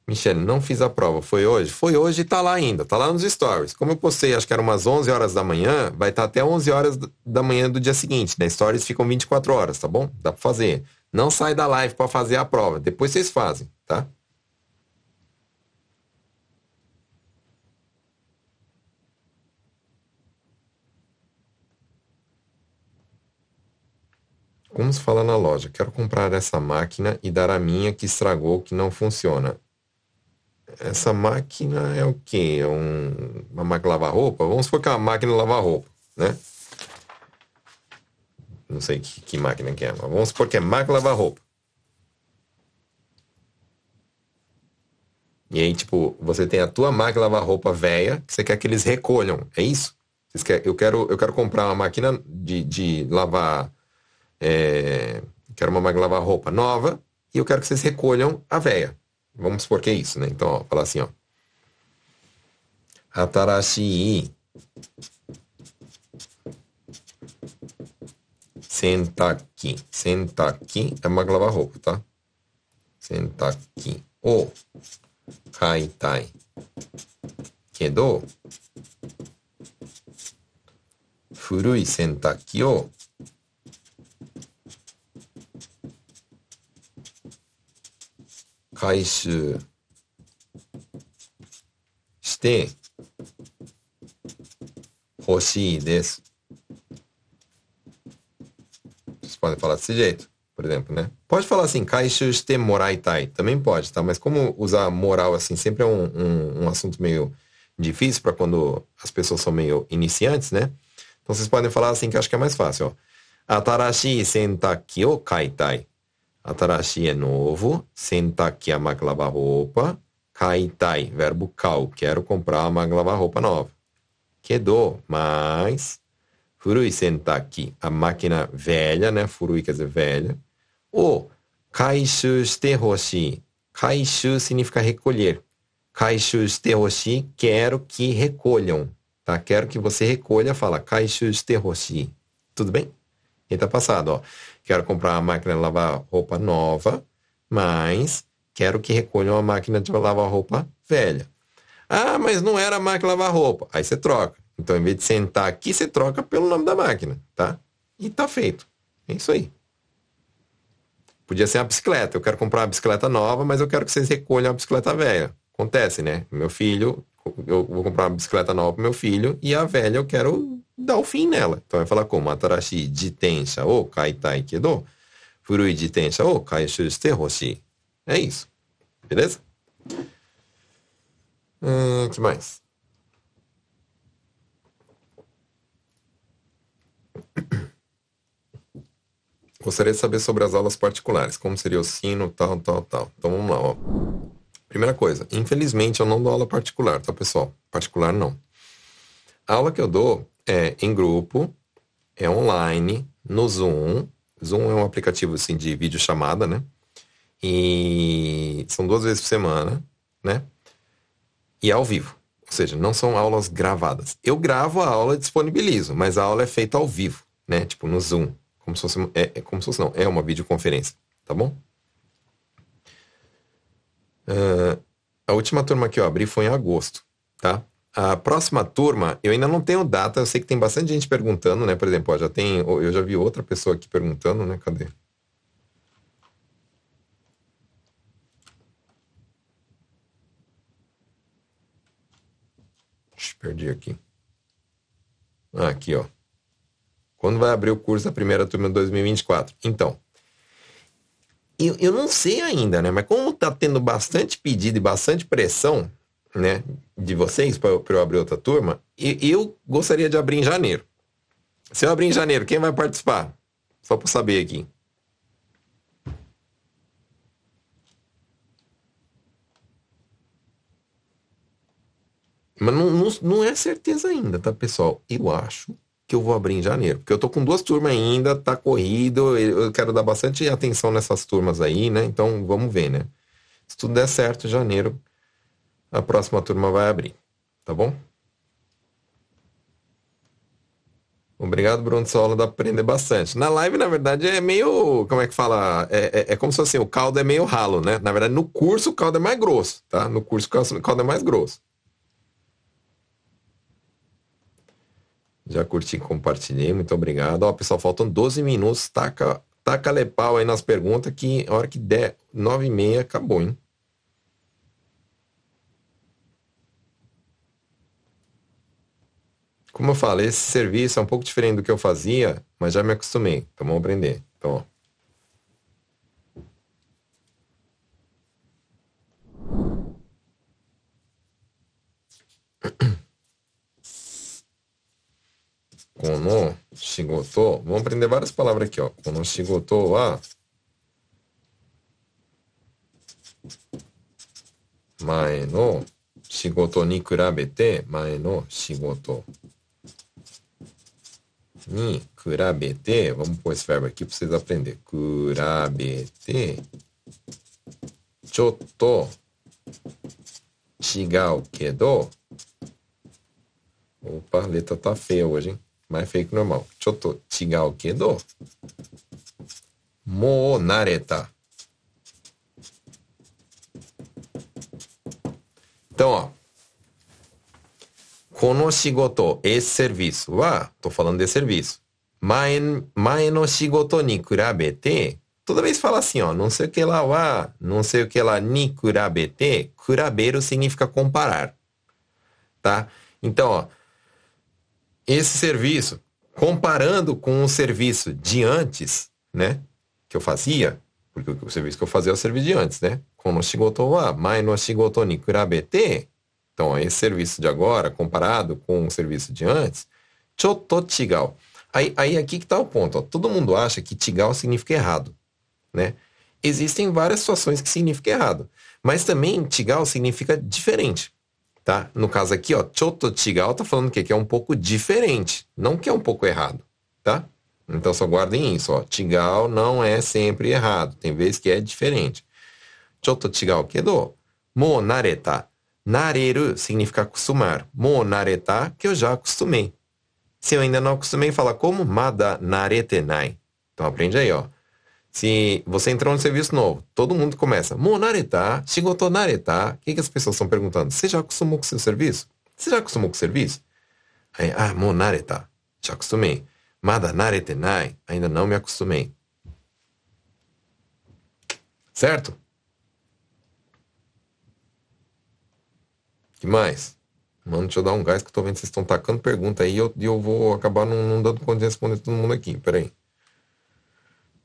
Michele, não fiz a prova. Foi hoje? Foi hoje e tá lá ainda. Tá lá nos stories. Como eu postei, acho que era umas 11 horas da manhã, vai estar tá até 11 horas da manhã do dia seguinte. Né? Stories ficam 24 horas, tá bom? Dá pra fazer. Não sai da live para fazer a prova. Depois vocês fazem, tá? Como se fala na loja? Quero comprar essa máquina e dar a minha que estragou, que não funciona essa máquina é o quê? É um, uma máquina lavar roupa? Vamos supor que é uma máquina lavar roupa, né? Não sei que, que máquina que é, mas vamos supor que é máquina lavar roupa. E aí, tipo, você tem a tua máquina de lavar roupa velha, que você quer que eles recolham. É isso? eu, quero, eu quero comprar uma máquina de, de lavar. É, quero uma máquina de lavar roupa nova e eu quero que vocês recolham a velha. Vamos supor que é isso, né? Então, ó, falar assim, ó. Atarashi sentaki. Sentaki é uma lavar roupa, tá? Sentaki o kaitai. Kedo, furui sentaki o 回収して欲しいです。Vocês podem falar desse jeito, por exemplo, né? Pode falar assim, 回収してもらいたい. Também pode, tá? Mas como usar moral assim sempre é um, um, um assunto meio difícil para quando as pessoas são meio iniciantes, né? Então vocês podem falar assim que acho que é mais fácil. Ó. Atarashi sentaki O kaitai. Atarashi é novo. Sentaki é a máquina lavar roupa. Kaitai, verbo kau. Quero comprar uma máquina lavar roupa nova. Kedo, mas... Furui sentaki, a máquina velha, né? Furui quer dizer velha. O kaishu shite hoshi. Kaishu significa recolher. Kaishu shite hoshi, quero que recolham. Tá? Quero que você recolha, fala Kaishu Shitehoshi. Tudo bem? E tá passado, ó. Quero comprar uma máquina de lavar roupa nova, mas quero que recolha uma máquina de lavar roupa velha. Ah, mas não era máquina de lavar roupa. Aí você troca. Então, em vez de sentar aqui, você troca pelo nome da máquina, tá? E tá feito. É isso aí. Podia ser uma bicicleta. Eu quero comprar uma bicicleta nova, mas eu quero que vocês recolham a bicicleta velha. Acontece, né? Meu filho eu vou comprar uma bicicleta nova pro meu filho e a velha eu quero dar o fim nela. Então vai falar como Atarashi jitensha ou kaitai kedo furui jitensha ou kaishu shite hoshi. É isso. Beleza? Hum, que mais? Gostaria de saber sobre as aulas particulares, como seria o sino, tal, tal, tal. Então vamos lá, ó. Primeira coisa, infelizmente eu não dou aula particular, tá, pessoal? Particular não. A aula que eu dou é em grupo, é online, no Zoom. Zoom é um aplicativo assim de videochamada, né? E são duas vezes por semana, né? E é ao vivo. Ou seja, não são aulas gravadas. Eu gravo a aula e disponibilizo, mas a aula é feita ao vivo, né? Tipo no Zoom. Como se fosse, é, é como se fosse não, é uma videoconferência, tá bom? Uh, a última turma que eu abri foi em agosto, tá? A próxima turma, eu ainda não tenho data, eu sei que tem bastante gente perguntando, né? Por exemplo, ó, já tem, eu já vi outra pessoa aqui perguntando, né? Cadê? perdi aqui. Ah, aqui, ó. Quando vai abrir o curso da primeira turma de 2024? Então, eu, eu não sei ainda, né? Mas como tá tendo bastante pedido e bastante pressão, né, de vocês para eu abrir outra turma, eu, eu gostaria de abrir em janeiro. Se eu abrir em janeiro, quem vai participar? Só para saber aqui. Mas não, não, não é certeza ainda, tá, pessoal? Eu acho que eu vou abrir em janeiro. Porque eu tô com duas turmas ainda, tá corrido, eu quero dar bastante atenção nessas turmas aí, né? Então vamos ver, né? Se tudo der certo, janeiro a próxima turma vai abrir, tá bom? Obrigado, Bruno Sola, dá pra aprender bastante. Na live, na verdade, é meio. Como é que fala? É, é, é, como se assim, o caldo é meio ralo, né? Na verdade, no curso o caldo é mais grosso, tá? No curso o caldo é mais grosso. Já curti e compartilhei, muito obrigado. Ó, pessoal, faltam 12 minutos. Taca, taca lepau aí nas perguntas que a hora que der 9 e meia acabou, hein? Como eu falei, esse serviço é um pouco diferente do que eu fazia, mas já me acostumei. Então vamos aprender. Então, ó. Kono shigoto. Vamos aprender várias palavras aqui, ó. Kono shigoto wa mae no shigoto ni kurabete mae no shigoto. に比べて、vamos pôr esse verbo aqui para vocês aprenderem. 比べて、ちょっと違うけど、opa, a letra tá feia hoje, hein? Mais feio que normal. ちょっと違うけど、もう慣れた。Então, ó, Kono esse serviço wa, falando de serviço. Toda vez fala assim, ó, não sei o que lá wa, não sei o que lá ni kuraberu significa comparar. Tá? Então, ó, esse serviço, comparando com o serviço de antes, né, que eu fazia, porque o serviço que eu fazia é o serviço de antes, né? Kono no shigoto ni então, esse serviço de agora, comparado com o serviço de antes, choto chigao. Aí, aí aqui que tá o ponto, ó. Todo mundo acha que tigal significa errado né? Existem várias situações que significa errado, mas também tigal significa diferente, tá? No caso aqui, ó, choto tigal tá falando que, que é um pouco diferente, não que é um pouco errado, tá? Então só guardem isso, ó. Tigal não é sempre errado, tem vezes que é diferente. Choto tigal kedo, mo nareta. Nareru significa acostumar. Mo nareta, que eu já acostumei. Se eu ainda não acostumei, fala como? Mada naretenai. Então aprende aí, ó. Se você entrou no serviço novo, todo mundo começa, monareta, shigoto nareta. O que, que as pessoas estão perguntando? Você já acostumou com o seu serviço? Você já acostumou com o serviço? Aí, ah, monareta, já acostumei. Mada naretenai, ainda não me acostumei. Certo? Que mais? Mano, deixa eu dar um gás que eu tô vendo que vocês estão tacando pergunta aí e eu, eu vou acabar não, não dando conta de responder todo mundo aqui. Peraí.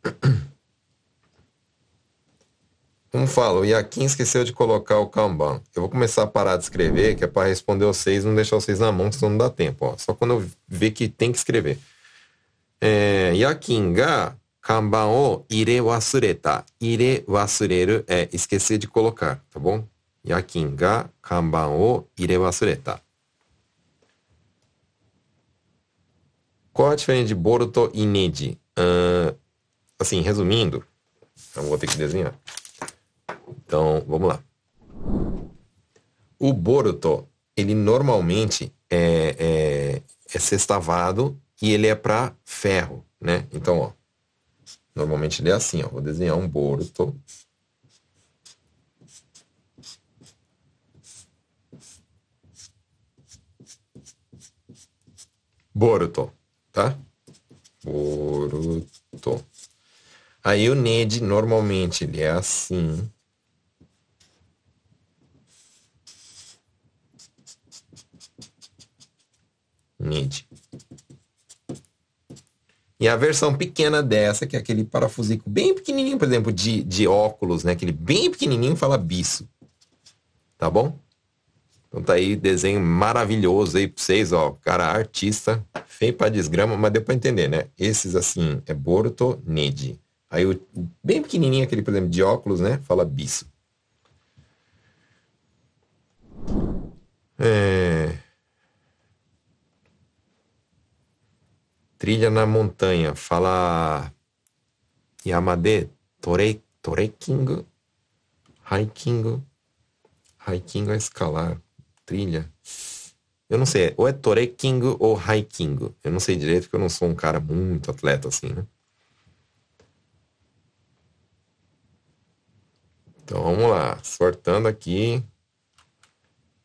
Como fala, o Iaquim esqueceu de colocar o Kanban. Eu vou começar a parar de escrever, que é para responder vocês, não deixar vocês na mão, senão não dá tempo. Ó. Só quando eu ver que tem que escrever. É, Yakin ga Kanban o ire wasureta. Ire wasureru é esquecer de colocar, tá bom? Yakin ga Kanban o ire wasureta. Qual a diferença de Boruto e Neji? Uh, assim, resumindo, eu vou ter que desenhar. Então, vamos lá. O Boruto, ele normalmente é, é, é sextavado e ele é para ferro, né? Então, ó, normalmente ele é assim, ó. Vou desenhar um Boruto. Boruto, tá? Boruto. Aí o Ned normalmente ele é assim. Nid. E a versão pequena dessa, que é aquele parafusico bem pequenininho, por exemplo, de, de óculos, né? Aquele bem pequenininho fala bisso. Tá bom? Então tá aí, desenho maravilhoso aí pra vocês, ó. Cara, artista, feio pra desgrama, mas deu pra entender, né? Esses assim, é Boruto Nid. Aí o bem pequenininho, aquele, por exemplo, de óculos, né? Fala bisso. É... Trilha na montanha. Fala Yamade tore, Toreking. Hiking. Hiking é escalar. Trilha. Eu não sei, ou é Toreking ou Hiking. Eu não sei direito porque eu não sou um cara muito atleta assim, né? Então vamos lá, sortando aqui,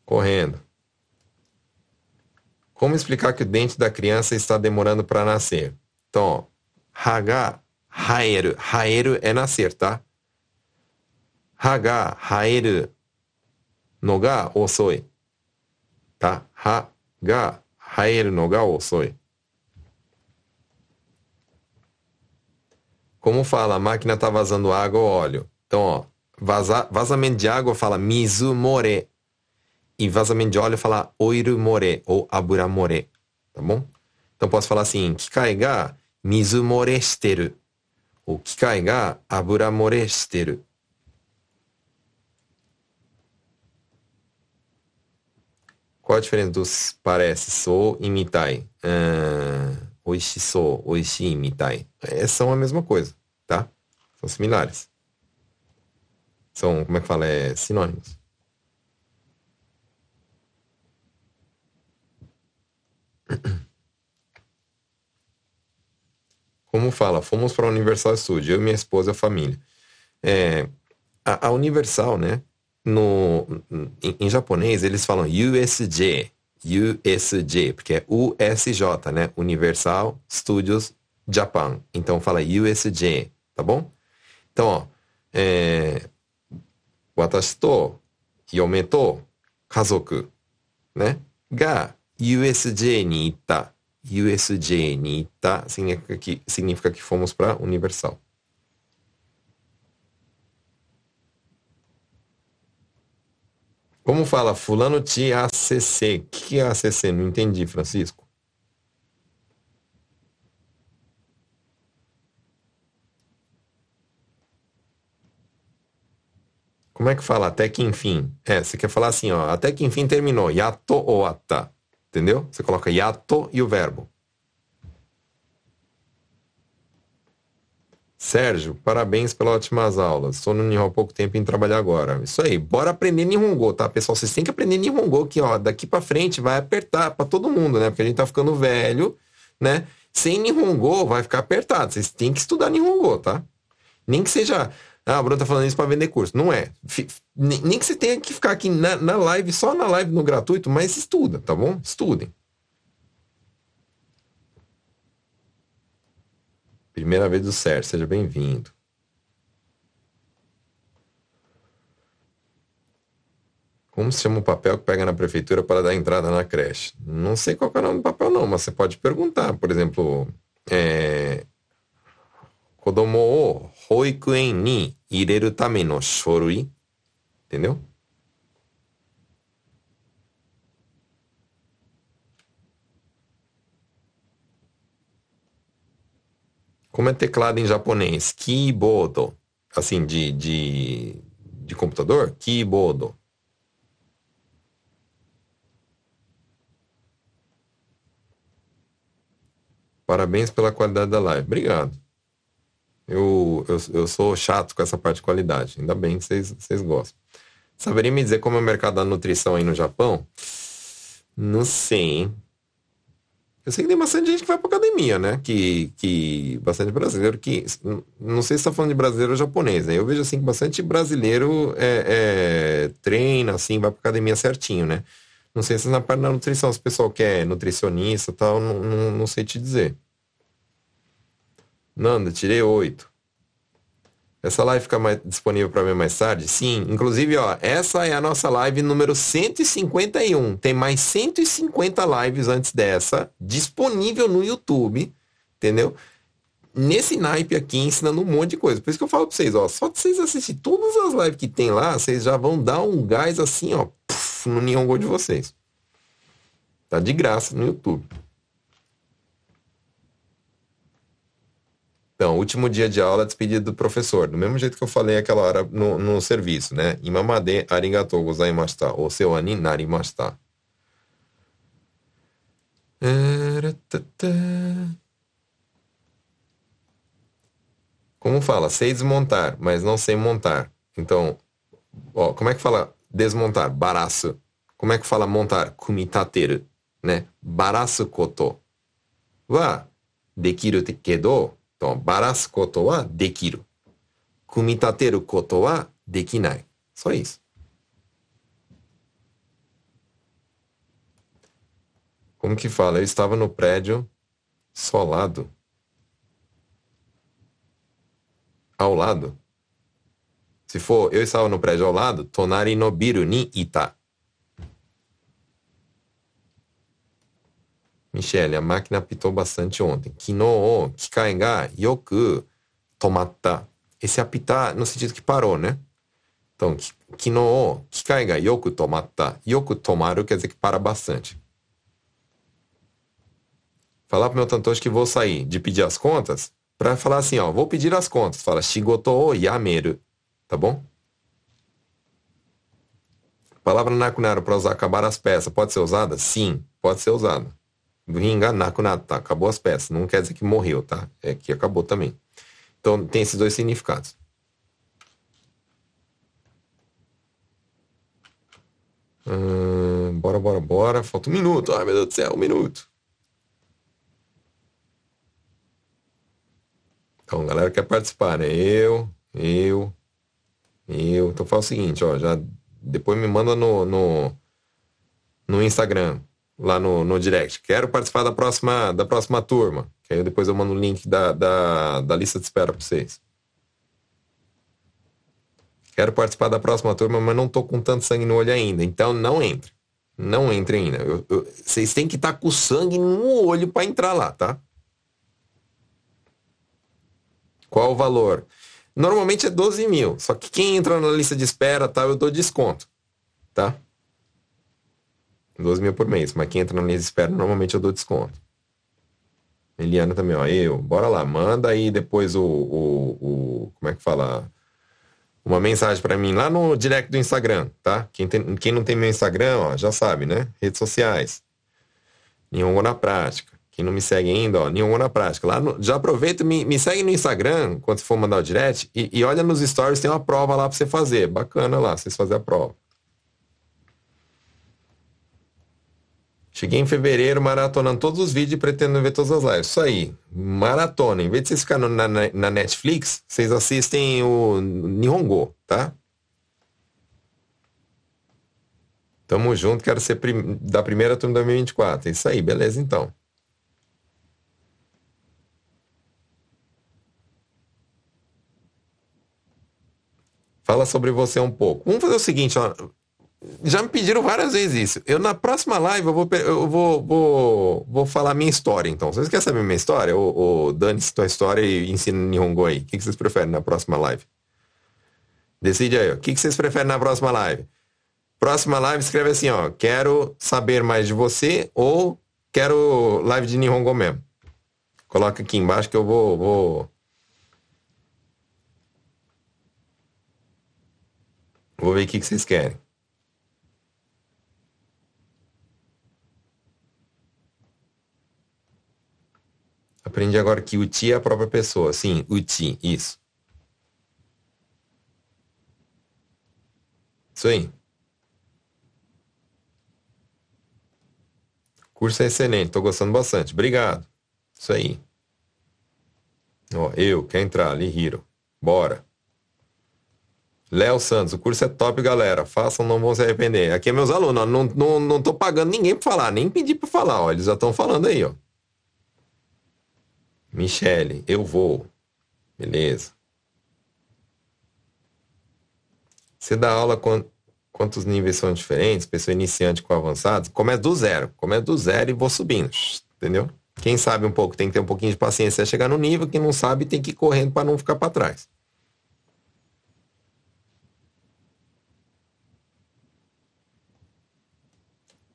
correndo. Como explicar que o dente da criança está demorando para nascer? Então, haga, haeru. Haeru é nascer, tá? Haga, Como fala, a máquina está vazando água ou óleo. Então, ó, vaza, vazamento de água fala mizumore. E vazamento de óleo fala oiru more ou abura more, tá bom? Então posso falar assim, kikai ga mizu more shiteru. Ou kikai ga abura more shiteru. Qual a diferença dos parece, sou e mitai? Uh, oishi sou, oishi mitai. É, são a mesma coisa, tá? São similares. São, como é que fala? É sinônimos. Como fala? Fomos para a Universal Studio, eu, minha esposa e a família. É, a, a Universal, né? No, em, em, japonês eles falam USJ, USJ, porque é USJ, né? Universal Studios Japan. Então fala USJ, tá bom? Então, ó, é, watashi to yome to kazoku, né? Ga USJ ni itta. USJ ni itta significa que, significa que fomos para Universal. Como fala fulano te ACC? O que é ACC? Não entendi, Francisco. Como é que fala? Até que enfim. É, você quer falar assim, ó. Até que enfim terminou. Yato ou ata. Entendeu? Você coloca yato e o verbo. Sérgio, parabéns pelas ótimas aulas. Estou no Nihon há pouco tempo em trabalhar agora. Isso aí, bora aprender Nihongo, tá, pessoal? Vocês têm que aprender Nihongo que, ó, daqui para frente vai apertar para todo mundo, né? Porque a gente tá ficando velho, né? Sem Nihongo vai ficar apertado. Vocês têm que estudar Nihongo, tá? Nem que seja, ah, o Bruno tá falando isso para vender curso. Não é. Nem que você tenha que ficar aqui na, na live, só na live no gratuito, mas estuda, tá bom? Estudem. Primeira vez do Sérgio, seja bem-vindo. Como se chama o papel que pega na prefeitura para dar entrada na creche? Não sei qual é o nome do papel não, mas você pode perguntar. Por exemplo, é... Kodomo o hoikuen ni ireru tame no shorui. Entendeu? Como é teclado em japonês? Keyboard. Assim, de, de, de computador? Keyboard. Parabéns pela qualidade da live. Obrigado. Eu, eu, eu sou chato com essa parte de qualidade. Ainda bem que vocês, vocês gostam. Saberia me dizer como é o mercado da nutrição aí no Japão? Não sei, hein? Eu sei que tem bastante gente que vai pra academia, né? Que, que bastante brasileiro que. Não sei se está falando de brasileiro ou japonês, né? Eu vejo assim que bastante brasileiro é, é, treina, assim, vai pra academia certinho, né? Não sei se na parte da nutrição, se o pessoal quer nutricionista e tal, não, não, não sei te dizer. Nanda, tirei oito. Essa live fica mais, disponível para ver mais tarde? Sim. Inclusive, ó, essa é a nossa live número 151. Tem mais 150 lives antes dessa, disponível no YouTube, entendeu? Nesse naipe aqui, ensinando um monte de coisa. Por isso que eu falo para vocês, ó, só de vocês assistirem todas as lives que tem lá, vocês já vão dar um gás assim, ó, puff, no Nihongo de vocês. Tá de graça no YouTube. Então, último dia de aula, despedida do professor. Do mesmo jeito que eu falei aquela hora no, no serviço, né? Imamade arigatou gozaimashita. O seu ani. Como fala? Sei desmontar, mas não sei montar. Então, ó, como é que fala desmontar? Baraço. Como é que fala montar? Kumitateru, né? Baraço koto. Wa dekiru kedo と、ばらすことはできる。組み立てることはできない。Só isso. Como que fala? Eu estava no prédio solado. Ao lado. Se for, eu estava no prédio ao lado, tonari no biru ni ita. Michele, a máquina apitou bastante ontem. Kino, kikai ga yoku tomatta. Esse apitar no sentido que parou, né? Então, kino, kikai ga yoku tomatta. Yoku tomaru quer dizer que para bastante. Falar pro meu tantoshi que vou sair de pedir as contas, para falar assim, ó, vou pedir as contas. Fala shigoto o yameru. Tá bom? palavra nakunara para usar acabar as peças pode ser usada? Sim, pode ser usada. Ringa nakunata? Acabou as peças. Não quer dizer que morreu, tá? É que acabou também. Então tem esses dois significados. Hum, bora, bora, bora. Falta um minuto. Ai, meu Deus do céu, um minuto. Então, galera quer participar, né? Eu, eu, eu. Então faz o seguinte, ó. Já depois me manda no, no, no Instagram, lá no, no direct. Quero participar da próxima, da próxima turma. Que aí depois eu mando o link da, da, da lista de espera para vocês. Quero participar da próxima turma, mas não tô com tanto sangue no olho ainda. Então não entre. Não entre ainda. Eu, eu, vocês têm que estar tá com sangue no olho para entrar lá, tá? Qual o valor? Normalmente é 12 mil. Só que quem entra na lista de espera, tá, eu dou desconto. Tá? 12 mil por mês. Mas quem entra na lista de espera, normalmente eu dou desconto. Eliana também, ó. Eu, bora lá. Manda aí depois o. o, o como é que fala? Uma mensagem para mim lá no direct do Instagram, tá? Quem, tem, quem não tem meu Instagram, ó, já sabe, né? Redes sociais. Nihongo na prática. Quem não me segue ainda, ó, Nenhum na prática. Lá no, já aproveita, me, me segue no Instagram, quando você for mandar o direct, e, e olha nos stories, tem uma prova lá para você fazer. Bacana lá, vocês fazer a prova. Cheguei em fevereiro maratonando todos os vídeos e pretendo ver todas as lives. Isso aí. Maratona. Em vez de vocês ficarem na, na Netflix, vocês assistem o Nihongo, tá? Tamo junto, quero ser prim... da primeira turma 2024. Isso aí, beleza então. Fala sobre você um pouco. Vamos fazer o seguinte, ó. Já me pediram várias vezes isso. Eu na próxima live eu vou, eu vou, vou, vou falar minha história, então. Vocês querem saber minha história? Ou, ou dane-se tua história e ensina Nihongo aí. O que, que vocês preferem na próxima live? Decide aí, ó. O que, que vocês preferem na próxima live? Próxima live escreve assim, ó. Quero saber mais de você ou quero live de Nihongo mesmo. Coloca aqui embaixo que eu vou, vou Vou ver o que, que vocês querem. Aprendi agora que o ti é a própria pessoa. Sim, o ti, isso. Isso aí. Curso é excelente, tô gostando bastante. Obrigado. Isso aí. Ó, eu, quer entrar ali, Hiro. Bora. Léo Santos, o curso é top, galera. Façam, não vão se arrepender. Aqui é meus alunos, ó. Não, não, não tô pagando ninguém para falar, nem pedi para falar, ó. Eles já estão falando aí, ó. Michele, eu vou. Beleza. Você dá aula com quantos níveis são diferentes? Pessoa iniciante com avançado? Começa do zero. Começa do zero e vou subindo. Entendeu? Quem sabe um pouco tem que ter um pouquinho de paciência a chegar no nível. Quem não sabe tem que ir correndo para não ficar para trás.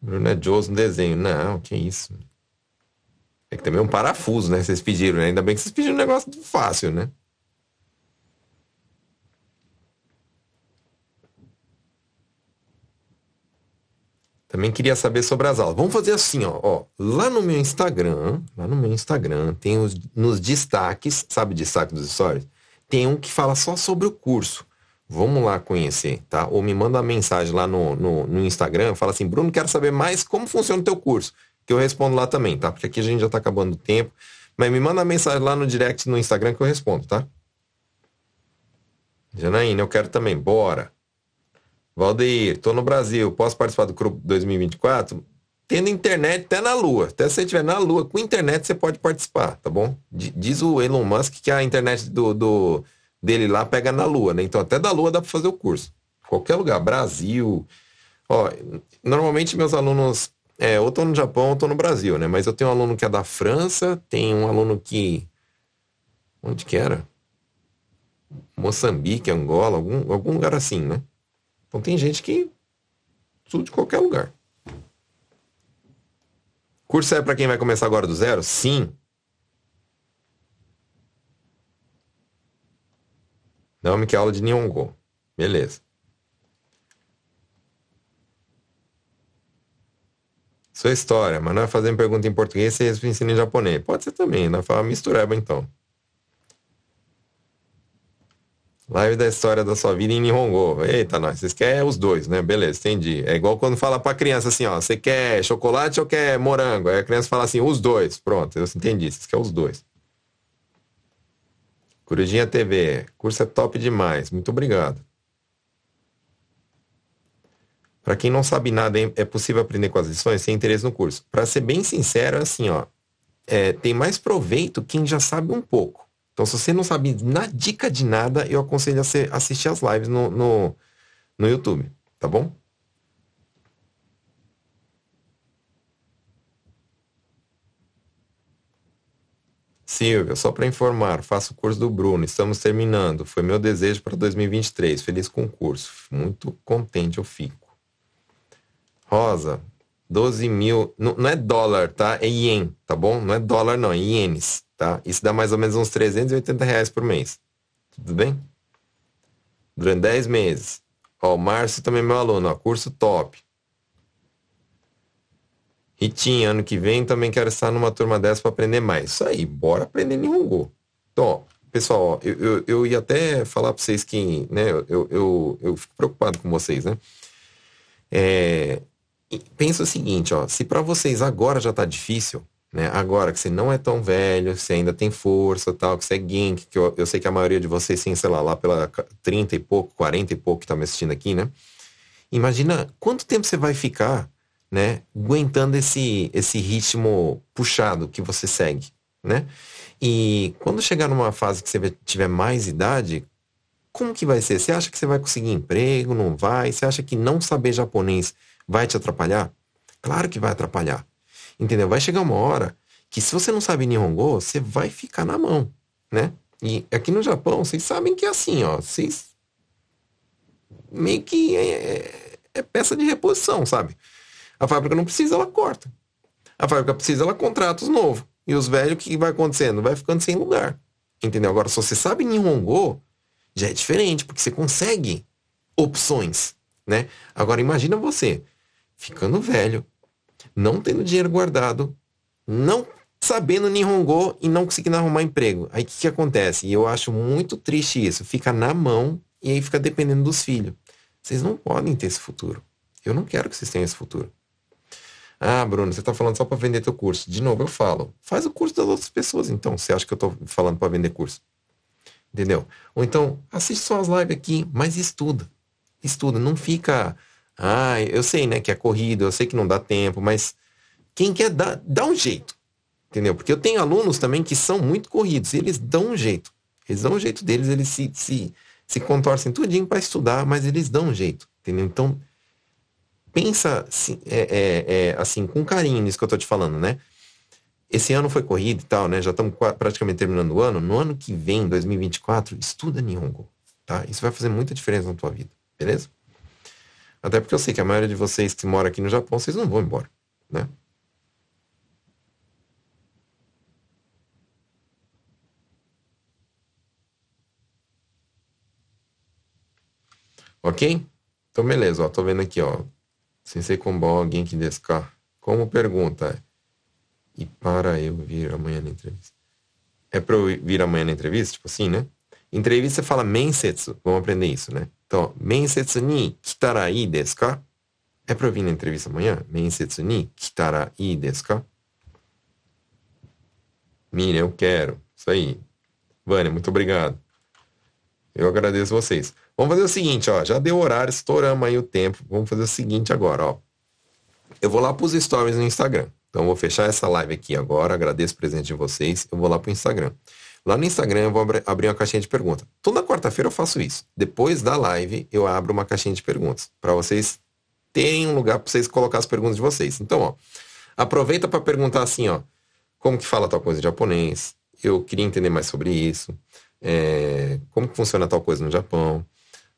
Bruno é Jones no desenho. Não, que isso. É que também é um parafuso, né? Vocês pediram, né? Ainda bem que vocês pediram um negócio fácil, né? Também queria saber sobre as aulas. Vamos fazer assim, ó, ó. Lá no meu Instagram, lá no meu Instagram, tem os nos destaques, sabe destaque dos stories? Tem um que fala só sobre o curso. Vamos lá conhecer, tá? Ou me manda uma mensagem lá no, no, no Instagram, fala assim, Bruno, quero saber mais como funciona o teu curso. Que eu respondo lá também, tá? Porque aqui a gente já tá acabando o tempo. Mas me manda mensagem lá no direct no Instagram que eu respondo, tá? Janaína, eu quero também. Bora. Valdeir, tô no Brasil, posso participar do grupo 2024? Tendo internet até na Lua. Até se você estiver na Lua, com internet você pode participar, tá bom? Diz o Elon Musk que a internet do, do dele lá pega na Lua, né? Então até da Lua dá para fazer o curso. Qualquer lugar, Brasil. Ó, normalmente meus alunos, é, ou estão no Japão ou estão no Brasil, né? Mas eu tenho um aluno que é da França, tem um aluno que. Onde que era? Moçambique, Angola, algum, algum lugar assim, né? Então tem gente que. Tudo de qualquer lugar. Curso é para quem vai começar agora do zero? Sim. Não me quer aula de Nihongo. Beleza. Sua história, mas não é fazendo pergunta em português e ensina em japonês. Pode ser também, não fala mistureba então. Live da história da sua vida em Nihongo. Eita, nós, vocês querem os dois, né? Beleza, entendi. É igual quando fala pra criança assim, ó, você quer chocolate ou quer morango? Aí a criança fala assim, os dois. Pronto, eu entendi, vocês querem os dois. Corujinha TV, curso é top demais. Muito obrigado. Para quem não sabe nada, é possível aprender com as lições sem interesse no curso. Para ser bem sincero, é assim, ó, é, tem mais proveito quem já sabe um pouco. Então, se você não sabe na dica de nada, eu aconselho a assistir as lives no, no, no YouTube, tá bom? Silvia, só para informar, faço o curso do Bruno, estamos terminando. Foi meu desejo para 2023. Feliz com o curso. Muito contente eu fico. Rosa, 12 mil. Não, não, é dólar, tá? É ien, tá bom? Não é dólar, não, é ienes, tá? Isso dá mais ou menos uns 380 reais por mês. Tudo bem? Durante 10 meses. Ó, o Márcio também é meu aluno, ó, curso top. Ritinha, ano que vem também quero estar numa turma dessa para aprender mais. Isso aí, bora aprender Nihongo. Então, ó, pessoal, eu, eu, eu, ia até falar para vocês que, né, eu, eu, eu fico preocupado com vocês, né? É, pensa o seguinte, ó, se para vocês agora já tá difícil, né? Agora que você não é tão velho, você ainda tem força, tal, que você é geek, que eu, eu sei que a maioria de vocês tem, sei lá, lá pela 30 e pouco, 40 e pouco que tá me assistindo aqui, né? Imagina quanto tempo você vai ficar, né, aguentando esse esse ritmo puxado que você segue, né? E quando chegar numa fase que você tiver mais idade, como que vai ser? Você acha que você vai conseguir emprego? Não vai? Você acha que não saber japonês vai te atrapalhar? Claro que vai atrapalhar. Entendeu? Vai chegar uma hora que se você não sabe Nihongo, você vai ficar na mão, né? E aqui no Japão, vocês sabem que é assim, ó. Vocês meio que é, é, é peça de reposição, sabe? A fábrica não precisa, ela corta. A fábrica precisa, ela contrata os novos. E os velhos, o que vai acontecendo? Vai ficando sem lugar. Entendeu? Agora, se você sabe Nihongo, já é diferente, porque você consegue opções, né? Agora, imagina você ficando velho, não tendo dinheiro guardado, não sabendo Nihongo e não conseguindo arrumar emprego. Aí o que, que acontece? E eu acho muito triste isso. Fica na mão e aí fica dependendo dos filhos. Vocês não podem ter esse futuro. Eu não quero que vocês tenham esse futuro. Ah, Bruno, você está falando só para vender teu curso. De novo, eu falo. Faz o curso das outras pessoas, então. Você acha que eu estou falando para vender curso? Entendeu? Ou então, assiste só as lives aqui, mas estuda. Estuda. Não fica ah, eu sei, né, que é corrido, eu sei que não dá tempo, mas quem quer dar, dá um jeito. Entendeu? Porque eu tenho alunos também que são muito corridos, eles dão um jeito. Eles dão um jeito deles, eles se, se, se contorcem tudinho para estudar, mas eles dão um jeito. Entendeu? Então, pensa assim, é, é, é, assim, com carinho nisso que eu tô te falando, né? Esse ano foi corrido e tal, né? Já estamos praticamente terminando o ano. No ano que vem, 2024, estuda Nihongo, tá? Isso vai fazer muita diferença na tua vida, beleza? Até porque eu sei que a maioria de vocês que mora aqui no Japão, vocês não vão embora, né? Ok? Então, beleza, ó. Tô vendo aqui, ó. Sensei Kombon, alguém que descar. Como pergunta? E para eu vir amanhã na entrevista. É pra eu vir amanhã na entrevista? Tipo assim, né? Entrevista fala mensetsu. Vamos aprender isso, né? Então, mensetsu ni kitara ii desu ka? É pra eu vir na entrevista amanhã? Mensetsu ni kitara ii desu ka? Miriam, eu quero. Isso aí. Vânia, muito obrigado. Eu agradeço vocês. Vamos fazer o seguinte, ó. Já deu horário, estouramos aí o tempo. Vamos fazer o seguinte agora, ó. Eu vou lá pros stories no Instagram. Então, vou fechar essa live aqui agora. Agradeço o presente de vocês. Eu vou lá pro Instagram. Lá no Instagram eu vou abrir uma caixinha de perguntas. Toda quarta-feira eu faço isso. Depois da live eu abro uma caixinha de perguntas para vocês terem um lugar para vocês colocar as perguntas de vocês. Então, ó, aproveita para perguntar assim, ó, como que fala tal coisa em japonês? Eu queria entender mais sobre isso. É, como que funciona tal coisa no Japão?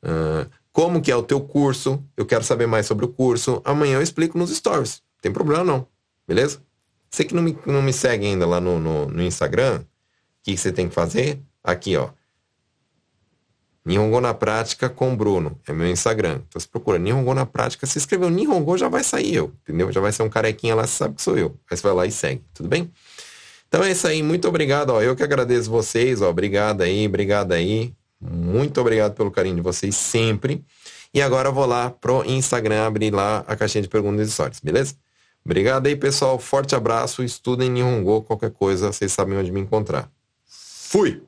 Uh, como que é o teu curso? Eu quero saber mais sobre o curso. Amanhã eu explico nos stories. Tem problema não, beleza? Você que não me, não me segue ainda lá no, no, no Instagram, que você tem que fazer? Aqui, ó. Nihongo na Prática com Bruno. É meu Instagram. Então você procura Nihongo na Prática. Se escreveu Nihongo, já vai sair eu. Entendeu? Já vai ser um carequinha lá, você sabe que sou eu. Aí você vai lá e segue. Tudo bem? Então é isso aí. Muito obrigado. Ó. Eu que agradeço vocês. Ó. Obrigado aí. Obrigado aí. Muito obrigado pelo carinho de vocês sempre. E agora eu vou lá pro Instagram abrir lá a caixinha de perguntas e histórias, beleza? Obrigado aí, pessoal. Forte abraço. Estudem Nihongo. Qualquer coisa, vocês sabem onde me encontrar. Fui!